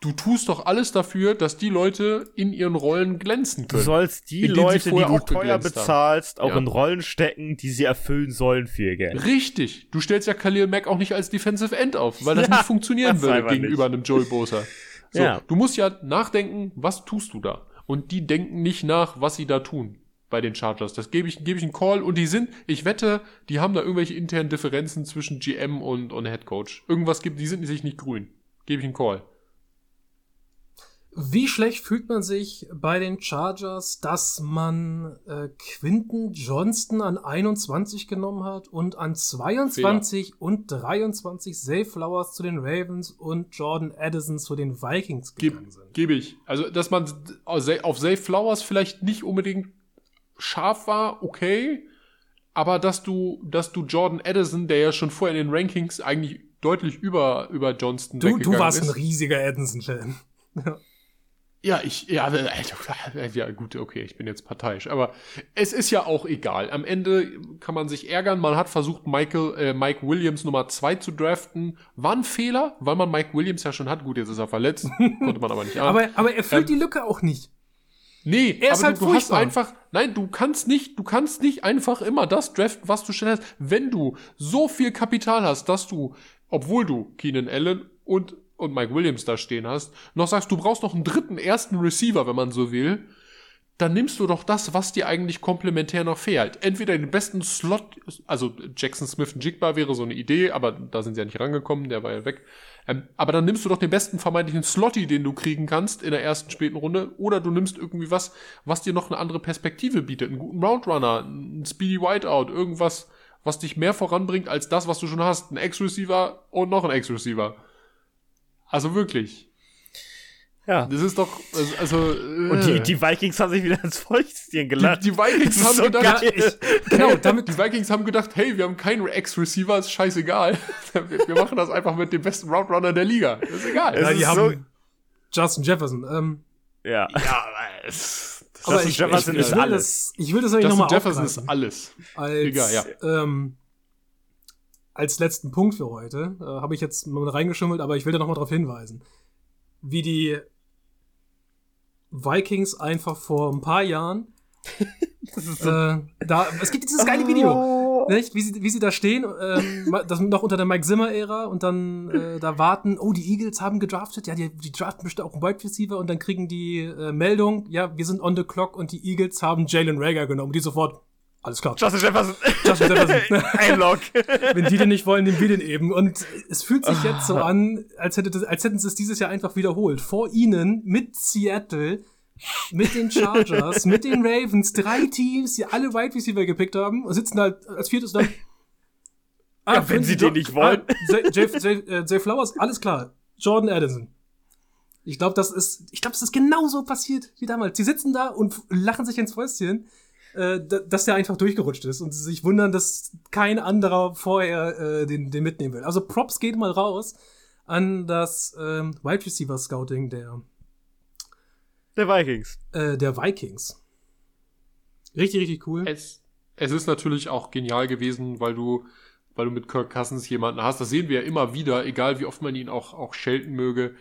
Du tust doch alles dafür, dass die Leute in ihren Rollen glänzen Du können. sollst die Leute, die du teuer geglänzt haben. bezahlst, auch Ja. in Rollen stecken, die sie erfüllen sollen für ihr Geld. Richtig. Du stellst ja Khalil Mack auch nicht als Defensive End auf, weil das Ja, nicht funktionieren würde gegenüber einem Joel Bosa. So, Ja. du musst ja nachdenken, was tust du da? Und die denken nicht nach, was sie da tun bei den Chargers. Das gebe ich, gebe ich einen Call und die sind, ich wette, die haben da irgendwelche internen Differenzen zwischen GM und, und Head Coach. Irgendwas gibt, die sind sich nicht grün. Gebe ich einen Call. Wie schlecht fühlt man sich bei den Chargers, dass man äh, Quinton Johnston an 21 genommen hat und an 22 und 23 Zay Flowers zu den Ravens und Jordan Addison zu den Vikings Gebe gegangen sind? geb ich. Also, dass man auf Safe Flowers vielleicht nicht unbedingt scharf war, okay. Aber dass du, dass du Jordan Addison, der ja schon vorher in den Rankings eigentlich deutlich über, über Johnston Du, du weggegangen warst ist. ein riesiger Addison-Fan. Ja, ich, ja, Alter, ja, gut, okay, ich bin jetzt parteiisch, aber es ist ja auch egal. Am Ende kann man sich ärgern. Man hat versucht, Michael, äh, Mike Williams Nummer zwei zu draften. War ein Fehler, weil man Mike Williams ja schon hat. Gut, jetzt ist er verletzt, konnte man aber nicht ahnen. aber, aber er füllt Ähm, die Lücke auch nicht. Nee, Er ist halt du, du hast einfach, nein, du kannst nicht, du kannst nicht einfach immer das draften, was du schnell hast. Wenn du so viel Kapital hast, dass du, obwohl du Keenan Allen und, und Mike Williams da stehen hast, noch sagst, du brauchst noch einen dritten, ersten Receiver, wenn man so will, dann nimmst du doch das, was dir eigentlich komplementär noch fehlt. Entweder den besten Slot, also Jackson Smith und Jigba wäre so eine Idee, aber da sind sie ja nicht rangekommen, der war ja weg. Ähm, aber dann nimmst du doch den besten vermeintlichen Slotty, den du kriegen kannst in der ersten späten Runde, oder du nimmst irgendwie was, was dir noch eine andere Perspektive bietet, einen guten Roundrunner, einen Speedy Whiteout, irgendwas, was dich mehr voranbringt als das, was du schon hast, ein Ex-Receiver und noch ein Ex-Receiver. Also wirklich. Ja. Das ist doch, also, also Und die, die Vikings haben sich wieder ins Fäustchen die, gelacht. die Vikings Das ist haben so gedacht, geil. ich, genau, damit die Vikings haben gedacht, hey, wir haben keinen Ex-Receiver, ist scheißegal. Wir, wir machen das einfach mit dem besten Route Runner der Liga. Ist egal. Es Ja, ist die so- haben Justin Jefferson. Ähm, Ja. ja, aber es, aber Justin ich, Jefferson ich, ist ich will alles. Das, ich will das eigentlich Justin nochmal Jefferson aufgreifen. ist alles. als, Egal, ja. ähm, als letzten Punkt für heute äh, habe ich jetzt mal reingeschummelt, aber ich will da nochmal darauf hinweisen, wie die Vikings einfach vor ein paar Jahren äh, da es gibt dieses geile Video, nicht? Wie sie wie sie da stehen, ähm, das noch unter der Mike Zimmer Ära und dann äh, da warten, oh die Eagles haben gedraftet, ja die, die draften bestimmt auch einen Wide Receiver und dann kriegen die äh, Meldung, ja wir sind on the clock und die Eagles haben Jalen Rager genommen, die sofort alles klar. Justin Jefferson. Justin Jefferson. Ein Lock. Wenn die den nicht wollen, nehmen wir den eben. Und es fühlt sich jetzt so an, als, hätte das, als hätten sie es dieses Jahr einfach wiederholt. Vor ihnen, mit Seattle, mit den Chargers, mit den Ravens, drei Teams, die alle Wide Receiver gepickt haben und sitzen halt als viertes dann. Ah, Ja, wenn sie den nicht wollen. Ah, Jay, Jay, äh, Jay Flowers, alles klar. Jordan Addison. Ich glaube, das ist, ich glaube, es ist genauso passiert wie damals. Die sitzen da und lachen sich ins Fäustchen, äh, da- dass der einfach durchgerutscht ist und sie sich wundern, dass kein anderer vorher äh, den, den mitnehmen will. Also Props geht mal raus an das ähm, Wide Receiver Scouting der, Der Vikings. äh, der Vikings. Richtig, richtig cool. Es, es ist natürlich auch genial gewesen, weil du, weil du mit Kirk Cousins jemanden hast. Das sehen wir ja immer wieder, egal wie oft man ihn auch, auch schelten möge.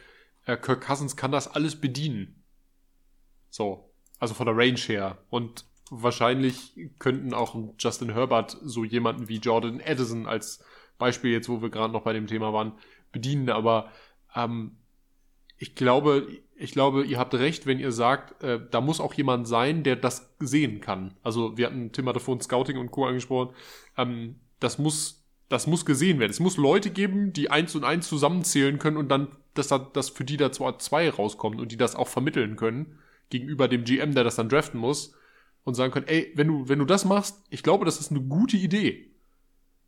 Äh, Kirk Cousins kann das alles bedienen. So. Also von der Range her. Und wahrscheinlich könnten auch Justin Herbert so jemanden wie Jordan Addison als Beispiel jetzt, wo wir gerade noch bei dem Thema waren, bedienen. Aber ähm, ich glaube, ich glaube, ihr habt recht, wenn ihr sagt, äh, da muss auch jemand sein, der das sehen kann. Also wir hatten hatte vorhin Scouting und Co. angesprochen. Ähm, das muss, das muss gesehen werden. Es muss Leute geben, die eins und eins zusammenzählen können und dann, dass da, dass für die da zwei rauskommt und die das auch vermitteln können gegenüber dem GM, der das dann draften muss und sagen können, ey, wenn du, wenn du das machst, ich glaube, das ist eine gute Idee.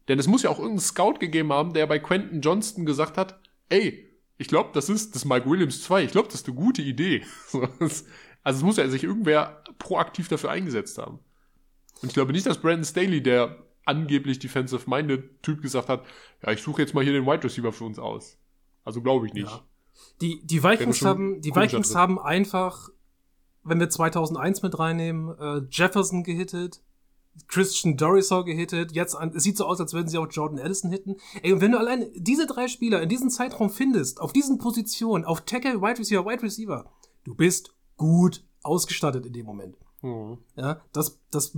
Denn es muss ja auch irgendeinen Scout gegeben haben, der bei Quentin Johnston gesagt hat, ey, ich glaube, das ist das Mike Williams 2. Ich glaube, das ist eine gute Idee. So, das, also es muss ja sich irgendwer proaktiv dafür eingesetzt haben. Und ich glaube nicht, dass Brandon Staley, der angeblich defensive-minded Typ gesagt hat, ja, ich suche jetzt mal hier den Wide Receiver für uns aus. Also glaube ich nicht. Ja. Die, die Vikings haben, die Vikings haben einfach, wenn wir 2001 mit reinnehmen, äh, Jefferson gehittet, Christian Dorisau gehittet, jetzt an, es sieht so aus, als würden sie auch Jordan Addison hitten. Ey, und wenn du allein diese drei Spieler in diesem Zeitraum findest, auf diesen Positionen, auf Tackle, Wide Receiver, Wide Receiver, du bist gut ausgestattet in dem Moment. Mhm. Ja, das, das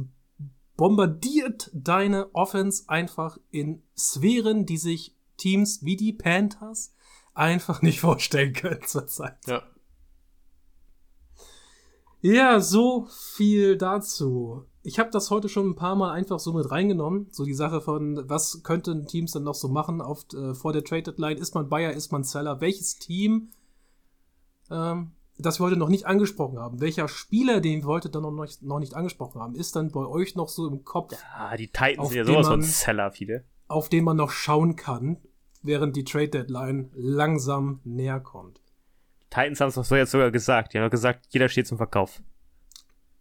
bombardiert deine Offense einfach in Sphären, die sich Teams wie die Panthers einfach nicht vorstellen können zurzeit. Ja. Ja, so viel dazu. Ich habe das heute schon ein paar Mal einfach so mit reingenommen. So die Sache von, was könnten Teams dann noch so machen auf, äh, vor der Trade Deadline? Ist man Buyer, ist man Seller? Welches Team, ähm, das wir heute noch nicht angesprochen haben? Welcher Spieler, den wir heute dann noch nicht, noch nicht angesprochen haben, ist dann bei euch noch so im Kopf, Ah, die Titans sind ja sowas von Seller, viele. auf den man noch schauen kann, während die Trade Deadline langsam näher kommt? Titans haben es doch so jetzt sogar gesagt. Die haben gesagt, jeder steht zum Verkauf.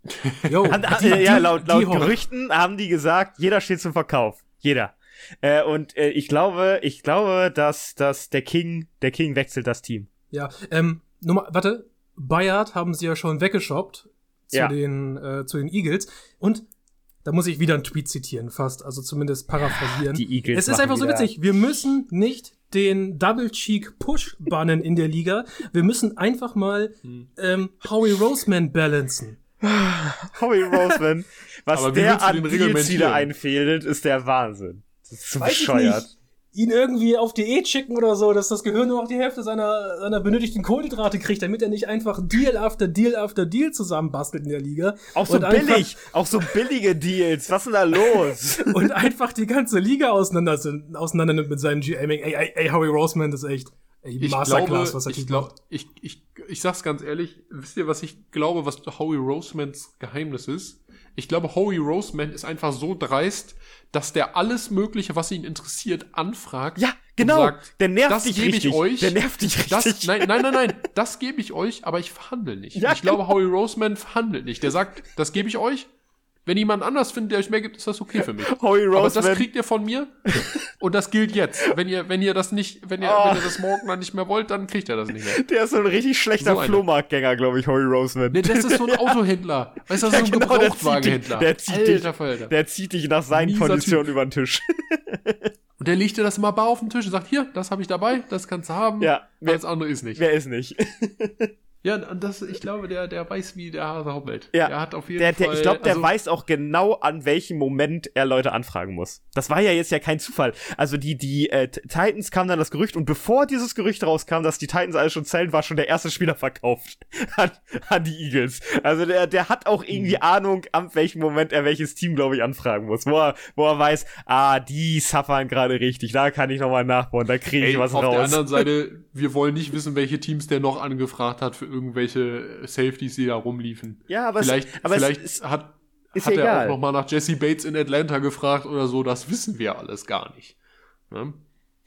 Jo, Han- die- ja, die- laut, die laut Hawks. Gerüchten haben die gesagt, jeder steht zum Verkauf. Jeder. Äh, und äh, ich glaube, ich glaube, dass, dass der King, der King wechselt das Team. Ja, ähm, Nummer, warte, Bayard haben sie ja schon weggeshoppt zu, Ja. den, äh, zu den Eagles. Und da muss ich wieder einen Tweet zitieren, fast, also zumindest paraphrasieren. Die Eagles es ist einfach so witzig, wir müssen nicht den Double Cheek Push bannen in der Liga. Wir müssen einfach mal Hm. ähm, Howie Roseman balancen. Howie Roseman, was der an wieder einfädelt, ist der Wahnsinn. Das ist so Weiß ich bescheuert. Ihn irgendwie auf Diät schicken oder so, dass das Gehirn nur noch die Hälfte seiner, seiner benötigten Kohlenhydrate kriegt, damit er nicht einfach Deal after Deal after Deal zusammenbastelt in der Liga. Auch so billig, auch so billige Deals. Was ist denn da los? und einfach die ganze Liga auseinander, auseinander nimmt mit seinem GMing. Ey, ey, ey, Howie Roseman das ist echt ey, Ich Masterclass, glaube, was er ich, glaub, macht. ich, ich, ich sag's ganz ehrlich, wisst ihr, was ich glaube, was Howie Rosemans Geheimnis ist? Ich glaube, Howie Roseman ist einfach so dreist, dass der alles Mögliche, was ihn interessiert, anfragt. Ja, genau. Und sagt, der nervt das dich gebe richtig. ich euch. Der nervt dich richtig. Das, nein, nein, nein, nein, das gebe ich euch, aber ich verhandle nicht. Ja, ich glaube, Howie Roseman verhandelt nicht. Der sagt, das gebe ich euch. Wenn jemand anders findet, der euch mehr gibt, ist das okay für mich. Howie Aber das kriegt ihr von mir und das gilt jetzt. Wenn ihr, wenn ihr das nicht, wenn ihr, Oh. wenn ihr das morgen dann nicht mehr wollt, dann kriegt ihr das nicht mehr. Der ist so ein richtig schlechter So. Flohmarktgänger, glaube ich, Howie Roseman. Nee, das ist so ein Autohändler. Weißt du, das ist so ein genau, der zieht Gebrauchtwagenhändler. der zieht Alter dich-. Der zieht dich nach seinen Mieser Konditionen Typ. über den Tisch. Und der legt dir das immer bar auf den Tisch und sagt, hier, das habe ich dabei, das kannst du haben. Ja, wer- Alles andere ist nicht. Wer ist nicht? Ja, das, ich glaube, der, der weiß, wie der Hase haupelt. Ja. Der hat auf jeden Der, der, Fall. ich glaube, der also, weiß auch genau, an welchem Moment er Leute anfragen muss. Das war ja jetzt ja kein Zufall. Also die, die äh, Titans kam dann das Gerücht und bevor dieses Gerücht rauskam, dass die Titans alles schon zählen, war schon der erste Spieler verkauft an, an die Eagles. Also der, der hat auch irgendwie Ahnung, an welchem Moment er welches Team, glaube ich, anfragen muss. Wo er, wo er weiß, ah, die suffern gerade richtig, da kann ich nochmal nachbauen, da kriege ich Ey, was auf der raus. anderen Seite, wir wollen nicht wissen, welche Teams der noch angefragt hat für irgendwelche Safeties, die da rumliefen. Ja, aber vielleicht es, aber vielleicht es hat, hat er egal. auch noch mal nach Jesse Bates in Atlanta gefragt oder so. Das wissen wir alles gar nicht. Ne?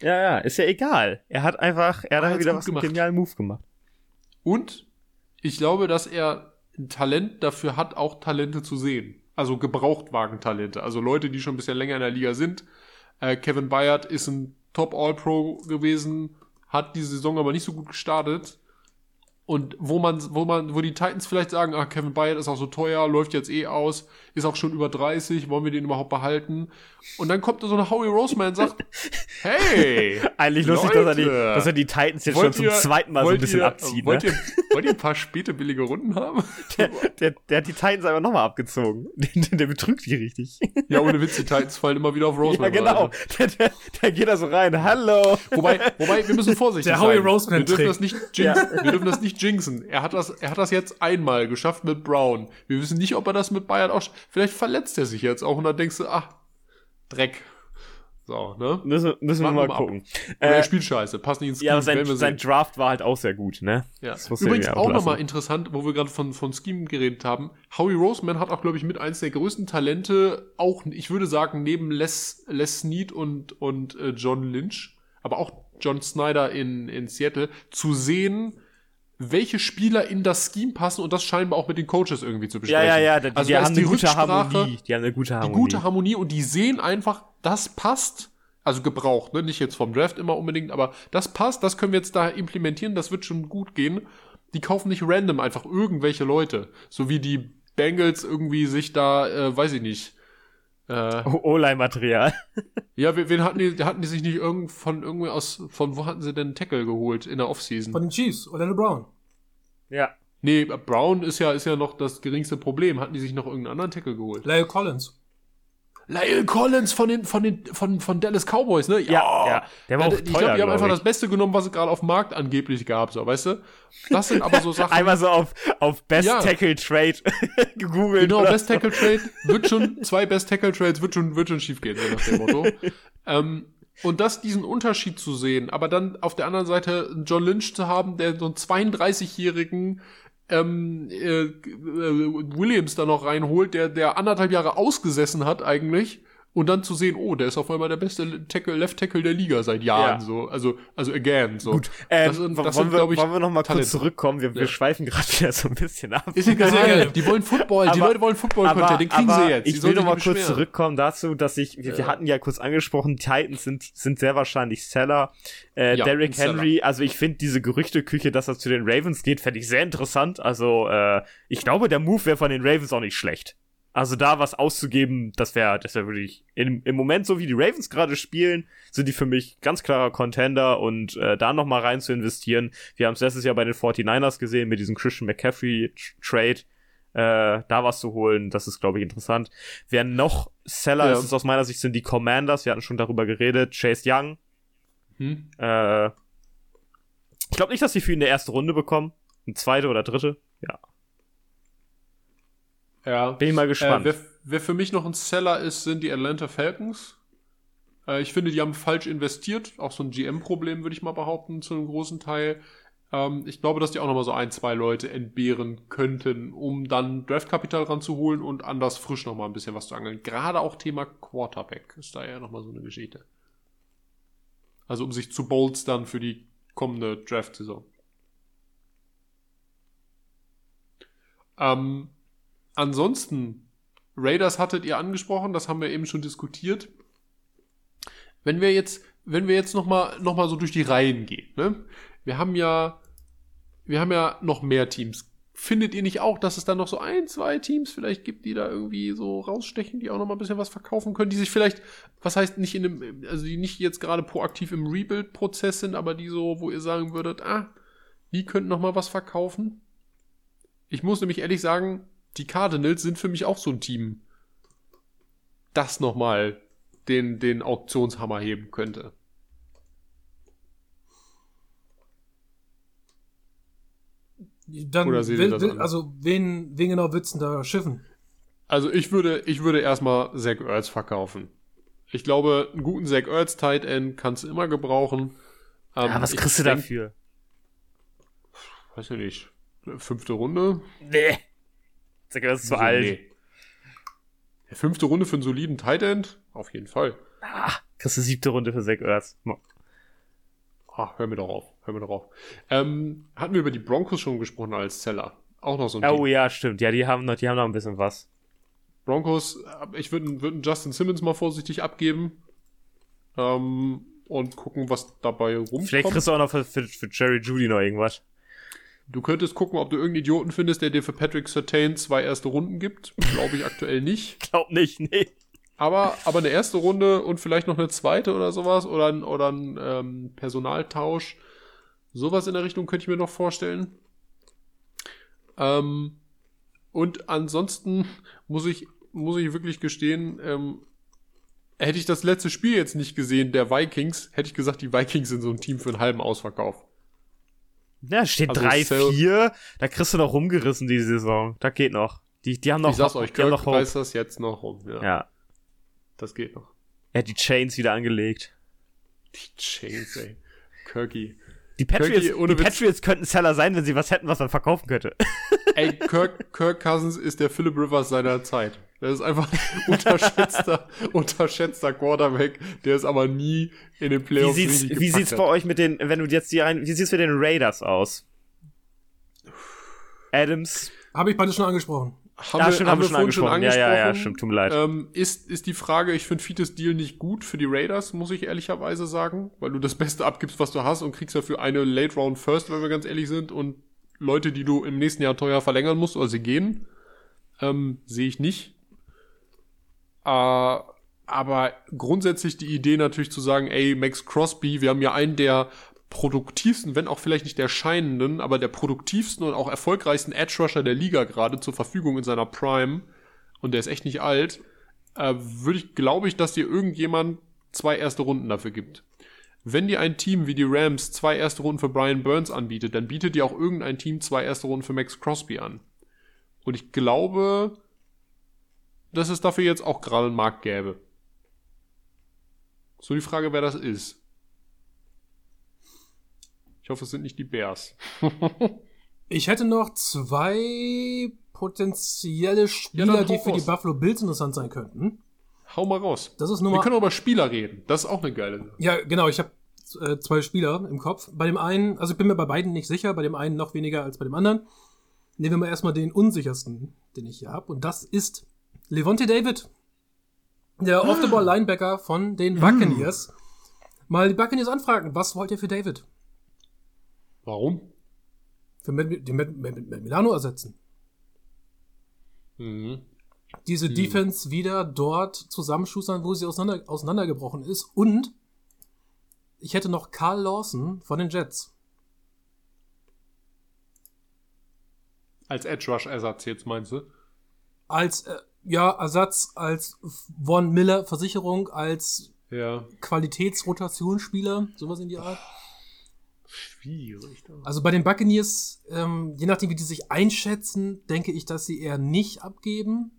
ja, ja, ist ja egal. Er hat einfach, er hat wieder was einen gemacht. genialen Move gemacht. Und ich glaube, dass er ein Talent dafür hat, auch Talente zu sehen. Also Gebrauchtwagen-Talente. Also Leute, die schon ein bisschen länger in der Liga sind. Äh, Kevin Bayard ist ein Top All-Pro gewesen, hat die Saison aber nicht so gut gestartet. Und wo man, wo man, wo die Titans vielleicht sagen, ah, Kevin Bayard ist auch so teuer, läuft jetzt eh aus, ist auch schon über 30, wollen wir den überhaupt behalten? Und dann kommt da so ein Howie Roseman und sagt, hey, Eigentlich lustig, dass er, die, Leute, dass er die Titans jetzt schon zum ihr- zweiten Mal so ein bisschen ihr, abzieht. Wollt, Ne? ihr, wollt ihr ein paar späte billige Runden haben? Der, der, der hat die Titans einfach nochmal abgezogen. Der, der betrügt die richtig. Ja, ohne Witz, die Titans fallen immer wieder auf Ja, Roseman. genau. rein. Der, der, der geht da so rein. Hallo. Wobei, wobei, wir müssen vorsichtig Der sein. Howie Roseman wir dürfen das nicht jinxen. Wir dürfen das nicht jinxen. Er hat das, er hat das jetzt einmal geschafft mit Brown. Wir wissen nicht, ob er das mit Bayern auch, vielleicht verletzt er sich jetzt auch und dann denkst du, ach, Dreck. So, ne? Müssen, müssen wir mal mal gucken. Oder er Äh, spielt scheiße, passt nicht ins ja, Scheme, werden sein, sein. Draft war halt auch sehr gut, ne? Ja. Das Übrigens auch nochmal interessant, wo wir gerade von, von Scheme geredet haben. Howie Roseman hat auch, glaube ich, mit eins der größten Talente, auch, ich würde sagen, neben Les, Les Snead und, und äh, John Lynch, aber auch John Snyder in, in Seattle, zu sehen, welche Spieler in das Scheme passen und das scheinbar auch mit den Coaches irgendwie zu Ja, besprechen. ja, ja. Die, also die haben ist eine gute Harmonie. Die haben eine gute Die Harmonie. gute Harmonie und die sehen einfach, das passt. Also gebraucht, ne? Nicht jetzt vom Draft immer unbedingt, aber das passt, das können wir jetzt da implementieren, das wird schon gut gehen. Die kaufen nicht random einfach irgendwelche Leute. So wie die Bengals irgendwie sich da, äh, weiß ich nicht. Äh, O-Line-Material. ja, wen, wen hatten die, hatten die sich nicht irgend von irgendwie aus, von wo hatten sie denn einen Tackle geholt in der Offseason? Von den Chiefs, Orlando Brown. ja. Nee, Brown ist ja, ist ja noch das geringste Problem. Hatten die sich noch irgendeinen anderen Tackle geholt? Lyle Collins. Lyle Collins von den, von den, von, von Dallas Cowboys, ne? Ja, ja. Der war Ja, auch ich teuer, glaube, die haben einfach ich. das Beste genommen, was es gerade auf dem Markt angeblich gab, so, weißt du? Das sind aber so Sachen. Einmal so auf, auf Best Ja. Tackle Trade gegoogelt. genau, Best Tackle Trade wird schon, zwei Best Tackle Trades wird schon, wird schon schief gehen, nach dem Motto. ähm, und das, diesen Unterschied zu sehen, aber dann auf der anderen Seite einen John Lynch zu haben, der so einen 32-jährigen ähm, äh, Williams da noch reinholt, der, der anderthalb Jahre ausgesessen hat eigentlich. Und dann zu sehen, oh, der ist auf einmal der beste Tackle, Left Tackle der Liga seit Jahren, Ja. so. Also, also again, so. Gut, ähm, Das sind- wollen, das sind, wir, ich, wollen wir noch mal Talente. kurz zurückkommen? Wir, wir Ja. schweifen gerade wieder so ein bisschen ab. Ist egal, gerne. die wollen Football, die Aber- Leute wollen Football-Content, den kriegen sie jetzt. Die Ich will noch mal kurz zurückkommen dazu, dass ich, wir, wir Ja. hatten ja kurz angesprochen, Titans sind, sind sehr wahrscheinlich Seller. Äh, Ja, Derrick ein Seller. Henry, also ich finde diese Gerüchteküche, dass er zu den Ravens geht, fände ich sehr interessant. Also äh, ich glaube, der Move wäre von den Ravens auch nicht schlecht. Also da was auszugeben, das wäre das wär wirklich im, im Moment, so wie die Ravens gerade spielen, sind die für mich ganz klarer Contender und äh, da noch mal rein zu investieren. Wir haben es letztes Jahr bei den 49ers gesehen mit diesem Christian McCaffrey-Trade. äh, da was zu holen. Das ist, glaube ich, interessant. Wer noch Seller Ja. ist, ist aus meiner Sicht sind die Commanders. Wir hatten schon darüber geredet. Chase Young. Hm? Äh, ich glaube nicht, dass sie für ihn eine erste Runde bekommen. Eine zweite oder dritte. Ja. Ja. Bin ich mal Äh, gespannt. wer, wer für mich noch ein Seller ist, sind die Atlanta Falcons. Äh, ich finde, die haben falsch investiert. Auch so ein GM-Problem, würde ich mal behaupten, zu einem großen Teil. Ähm, ich glaube, dass die auch noch mal so ein, zwei Leute entbehren könnten, um dann Draftkapital ranzuholen und anders frisch noch mal ein bisschen was zu angeln. Gerade auch Thema Quarterback ist da ja noch mal so eine Geschichte. Also um sich zu bolstern für die kommende Draft-Saison. Ähm, ansonsten, Raiders hattet ihr angesprochen, das haben wir eben schon diskutiert. Wenn wir jetzt, wenn wir jetzt noch mal, noch mal so durch die Reihen gehen, ne? Wir haben ja, wir haben ja noch mehr Teams. Findet ihr nicht auch, dass es da noch so ein, zwei Teams vielleicht gibt, die da irgendwie so rausstechen, die auch noch mal ein bisschen was verkaufen können, die sich vielleicht, was heißt nicht in einem, also die nicht jetzt gerade proaktiv im Rebuild-Prozess sind, aber die so, wo ihr sagen würdet, ah, die könnten noch mal was verkaufen? Ich muss nämlich ehrlich sagen, die Cardinals sind für mich auch so ein Team, das nochmal den, den Auktionshammer heben könnte. Dann, Oder seht ihr will, das will, anders? also, wen, wen genau willst du denn da schiffen? Also ich würde, ich würde erstmal Zach Ertz verkaufen. Ich glaube, einen guten Zach Ertz Tight End kannst du immer gebrauchen. Ähm, ja, was kriegst du denk- dafür? Weiß ich nicht. Fünfte Runde? Nee. Sag, das ist zu alt. Nee. Fünfte Runde für einen soliden Tight End? Auf jeden Fall. Ah, kriegst du siebte Runde für Zach Ertz. Ah, hör mir doch auf. Hör mir doch auf. Ähm, hatten wir über die Broncos schon gesprochen als Seller? Auch noch so ein Oh Team. ja, stimmt. Ja, die haben noch, die haben noch ein bisschen was. Broncos, ich würde würd einen Justin Simmons mal vorsichtig abgeben. Ähm, und gucken, was dabei rumkommt. Vielleicht kriegst du auch noch für, für, für Jerry Judy noch irgendwas. Du könntest gucken, ob du irgendeinen Idioten findest, der dir für Patrick Sertain zwei erste Runden gibt. Glaube ich aktuell nicht. Glaub nicht, nee. Aber, aber eine erste Runde und vielleicht noch eine zweite oder sowas oder ein, oder ein ähm, Personaltausch. Sowas in der Richtung könnte ich mir noch vorstellen. Ähm, und ansonsten muss ich, muss ich wirklich gestehen, ähm, hätte ich das letzte Spiel jetzt nicht gesehen, der Vikings, hätte ich gesagt, die Vikings sind so ein Team für einen halben Ausverkauf. Ja, steht Also 3-4. Da kriegst du noch rumgerissen die Saison. Da geht noch. Die, die haben noch ich sag's euch, Kirk reißt das jetzt noch rum. Ja, Ja. das geht noch. Er hat die Chains wieder angelegt. Die Chains, ey. Kirky. Die Patriots, Kirky, die. Patriots könnten Seller sein, wenn sie was hätten, was man verkaufen könnte. Ey, Kirk, Kirk Cousins ist der Philip Rivers seiner Zeit. Das ist einfach ein unterschätzter, unterschätzter Quarterback, der es aber nie in den Wie Playoffs sieht's, richtig wie sieht's hat. bei euch mit den, wenn du jetzt die ein, wie sieht's mit den Raiders aus? Adams. Habe ich beide schon angesprochen. Haben ja, wir, stimmt, haben wir schon vorhin schon angesprochen. angesprochen. Ja, ja, ja, stimmt, tut mir leid. Ähm, ist, ist die Frage, ich finde Fites Deal nicht gut für die Raiders, muss ich ehrlicherweise sagen, weil du das Beste abgibst, was du hast und kriegst dafür eine Late Round First, wenn wir ganz ehrlich sind, und Leute, die du im nächsten Jahr teuer verlängern musst oder sie gehen, ähm, sehe ich nicht. Äh, aber grundsätzlich die Idee natürlich zu sagen, ey, Max Crosby, wir haben ja einen der produktivsten, wenn auch vielleicht nicht der scheinenden, aber der produktivsten und auch erfolgreichsten Edge Rusher der Liga gerade zur Verfügung in seiner Prime und der ist echt nicht alt, äh, würde ich, glaube ich, dass dir irgendjemand zwei erste Runden dafür gibt. Wenn dir ein Team wie die Rams zwei erste Runden für Brian Burns anbietet, dann bietet dir auch irgendein Team zwei erste Runden für Max Crosby an. Und ich glaube, dass es dafür jetzt auch gerade einen Markt gäbe. So die Frage, wer das ist. Ich hoffe, es sind nicht die Bears. Ich hätte noch zwei potenzielle Ja, Spieler, hau die für raus. die Buffalo Bills interessant sein könnten. Hau mal raus. Das ist Wir Nummer können auch über Spieler reden. Das ist auch eine geile Sache. Ja, genau, ich habe äh, zwei Spieler im Kopf. Bei dem einen, also ich bin mir bei beiden nicht sicher, bei dem einen noch weniger als bei dem anderen. Nehmen wir mal erstmal den unsichersten, den ich hier habe. Und das ist Levante David. Der Off-the-Ball-Linebacker von den Buccaneers. Mal die Buccaneers anfragen, was wollt ihr für David? Warum? Für Matt, den Matt, Matt, Matt Milano ersetzen. Mhm. Diese Hm. Defense wieder dort zusammenschustern, wo sie auseinander, auseinandergebrochen ist. Und ich hätte noch Carl Lawson von den Jets. Als Edge Rush Ersatz jetzt meinst du? Als äh, ja Ersatz als Von Miller Versicherung als Ja. Qualitätsrotationsspieler, sowas in die Art. Schwierig. da. Also bei den Buccaneers, ähm, je nachdem wie die sich einschätzen, denke ich, dass sie eher nicht abgeben.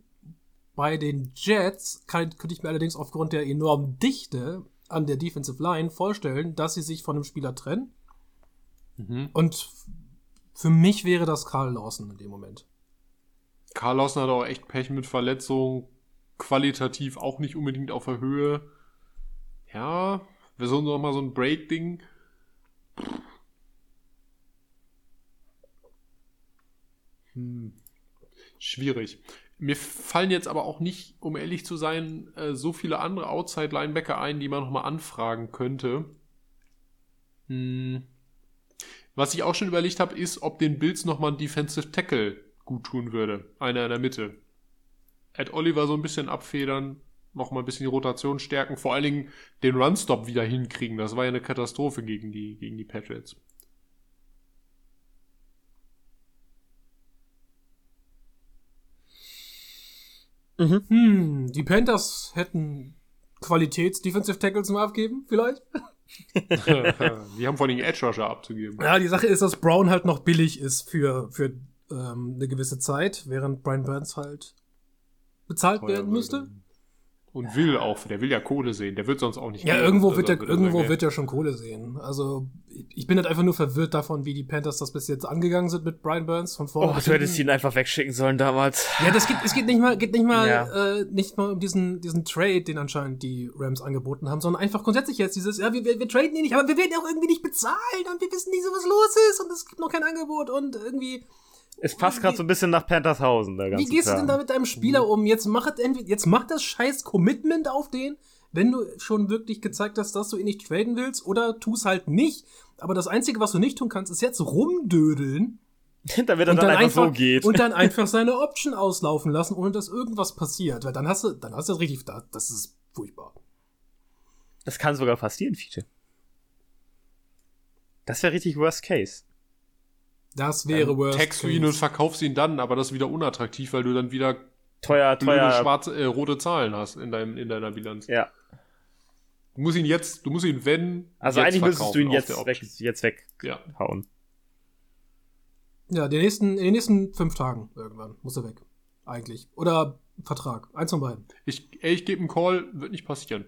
Bei den Jets kann, könnte ich mir allerdings aufgrund der enormen Dichte an der Defensive Line vorstellen, dass sie sich von einem Spieler trennen. Mhm. Und für mich wäre das Karl Lawson in dem Moment. Karl hat auch echt Pech mit Verletzungen. Qualitativ auch nicht unbedingt auf der Höhe. Ja, wir sollen noch mal so ein Break-Ding. Hm. Schwierig. Mir fallen jetzt aber auch nicht, um ehrlich zu sein, äh, so viele andere Outside-Linebacker ein, die man noch mal anfragen könnte. Hm. Was ich auch schon überlegt habe, ist, ob den Bills noch mal ein Defensive Tackle gut tun würde. Einer in der Mitte. Ed Oliver so ein bisschen abfedern, noch mal ein bisschen die Rotation stärken, vor allen Dingen den Runstop wieder hinkriegen. Das war ja eine Katastrophe gegen die, gegen die Patriots. Hm, die Panthers hätten Qualitäts-Defensive Tackle zum Abgeben, vielleicht? die haben vor allem Edge Rusher abzugeben. Ja, die Sache ist, dass Brown halt noch billig ist für, für ähm, eine gewisse Zeit, während Brian Burns halt bezahlt Teuer werden müsste. würde. Und will auch, der will ja Kohle sehen, der wird sonst auch nicht Ja, gehen. irgendwo, wird er, irgendwo wird er schon Kohle sehen. Also, ich bin halt einfach nur verwirrt davon, wie die Panthers das bis jetzt angegangen sind mit Brian Burns von vorne. Oh, du hättest ihn einfach wegschicken sollen damals. Ja, das geht, es geht nicht mal, geht nicht mal, Ja. äh, nicht mal um diesen, diesen Trade, den anscheinend die Rams angeboten haben, sondern einfach grundsätzlich jetzt dieses, ja, wir, wir, wir traden ihn nicht, aber wir werden auch irgendwie nicht bezahlen und wir wissen nicht so, was los ist und es gibt noch kein Angebot und irgendwie, Es passt gerade so ein bisschen nach Panthershausen, der ganze wie gehst du denn da mit deinem Spieler um? Jetzt mach, entweder- jetzt mach das scheiß Commitment auf den, wenn du schon wirklich gezeigt hast, dass du ihn nicht traden willst, oder tu es halt nicht. Aber das Einzige, was du nicht tun kannst, ist jetzt rumdödeln Damit er dann, einfach, so geht. und dann einfach seine Option auslaufen lassen, ohne dass irgendwas passiert. Weil dann hast du, dann hast du das richtig, da- das ist furchtbar. das kann sogar passieren, Fiete. Das wäre richtig Worst Case. Das wäre worst Tax du ihn und verkaufst ihn dann, aber das ist wieder unattraktiv, weil du dann wieder Teuer, blöde teuer. schwarze, äh, rote Zahlen hast in, deinem, in deiner Bilanz. Ja. Du musst ihn jetzt, du musst ihn, wenn. Also jetzt eigentlich müsstest du ihn auf jetzt weg, jetzt weghauen. Ja. Ja, den nächsten, in den nächsten fünf Tagen irgendwann muss er weg. Eigentlich. Oder Vertrag. Eins von beiden. Ich, ey, ich gebe einen Call, wird nicht passieren.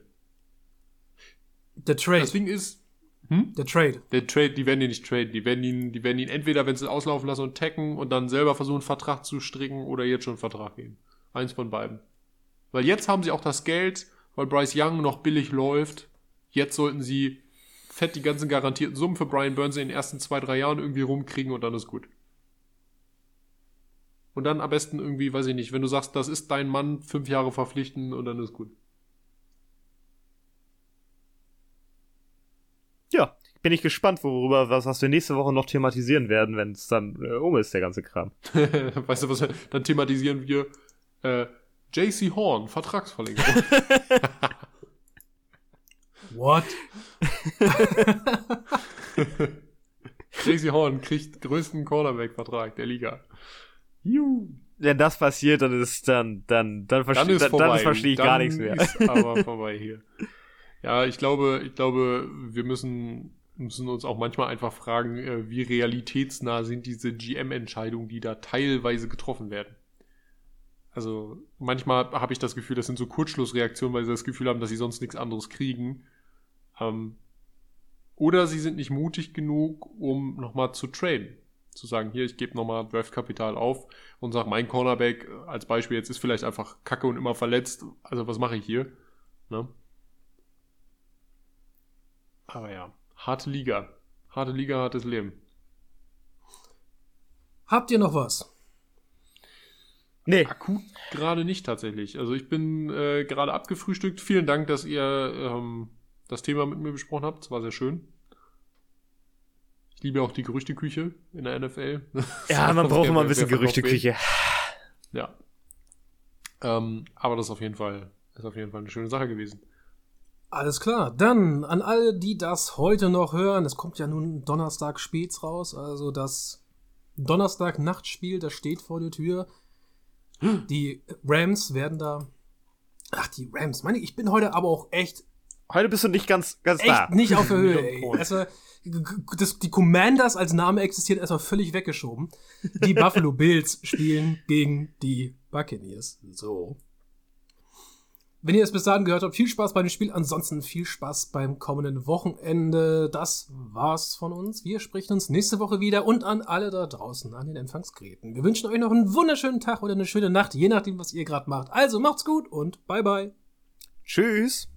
Der Trade. Das Ding ist, hm? der Trade. Der Trade, die werden ihn nicht traden. Die werden ihn, die werden ihn entweder, wenn sie es auslaufen lassen und tacken und dann selber versuchen, einen Vertrag zu stricken oder jetzt schon einen Vertrag geben. Eins von beiden. Weil jetzt haben sie auch das Geld, weil Bryce Young noch billig läuft. Jetzt sollten sie fett die ganzen garantierten Summen für Brian Burns in den ersten zwei, drei Jahren irgendwie rumkriegen und dann ist gut. Und dann am besten irgendwie, weiß ich nicht, wenn du sagst, das ist dein Mann, fünf Jahre verpflichten und dann ist gut. Ja, bin ich gespannt, worüber, was, was wir nächste Woche noch thematisieren werden, wenn es dann äh, um ist, der ganze Kram. weißt du was, dann thematisieren wir äh, JC Horn, Vertragsverlängerung. What? JC Horn kriegt größten Cornerback-Vertrag der Liga. Juhu. Wenn das passiert, dann ist dann, dann, dann, Dann verstehe ist dann, vorbei. dann verstehe ich Dann gar nichts mehr. Ist aber vorbei hier. Ja, ich glaube, ich glaube, wir müssen, müssen uns auch manchmal einfach fragen, äh, wie realitätsnah sind diese GM-Entscheidungen, die da teilweise getroffen werden. Also manchmal habe ich das Gefühl, das sind so Kurzschlussreaktionen, weil sie das Gefühl haben, dass sie sonst nichts anderes kriegen. Ähm, oder sie sind nicht mutig genug, um nochmal zu traden. Zu sagen, hier, ich gebe nochmal Draftkapital auf und sage, mein Cornerback äh, als Beispiel jetzt ist vielleicht einfach kacke und immer verletzt. Also was mache ich hier? Ne? Aber ja, harte Liga. Harte Liga, hartes Leben. Habt ihr noch was? Nee, Akut gerade nicht tatsächlich. Also ich bin äh, gerade abgefrühstückt. Vielen Dank, dass ihr ähm, das Thema mit mir besprochen habt. Es war sehr schön. Ich liebe auch die Gerüchteküche in der NFL. ja, man braucht immer ein bisschen. Gerüchteküche. Ja. Ähm, aber das ist auf jeden Fall, ist auf jeden Fall eine schöne Sache gewesen. Alles klar. Dann an alle, die das heute noch hören, es kommt ja nun Donnerstag späts raus, also das Donnerstag-Nachtspiel, das steht vor der Tür. Die Rams werden da. Ach, die Rams. Meine, ich bin heute aber auch echt. Heute bist du nicht ganz, ganz echt da. nicht auf der Höhe. Also, das, die Commanders als Name existiert erstmal völlig weggeschoben. Die Buffalo Bills spielen gegen die Buccaneers. So. Wenn ihr es bis dahin gehört habt, viel Spaß bei dem Spiel. Ansonsten viel Spaß beim kommenden Wochenende. Das war's von uns. Wir sprechen uns nächste Woche wieder und an alle da draußen an den Empfangsgeräten. Wir wünschen euch noch einen wunderschönen Tag oder eine schöne Nacht, je nachdem, was ihr gerade macht. Also macht's gut und bye bye. Tschüss.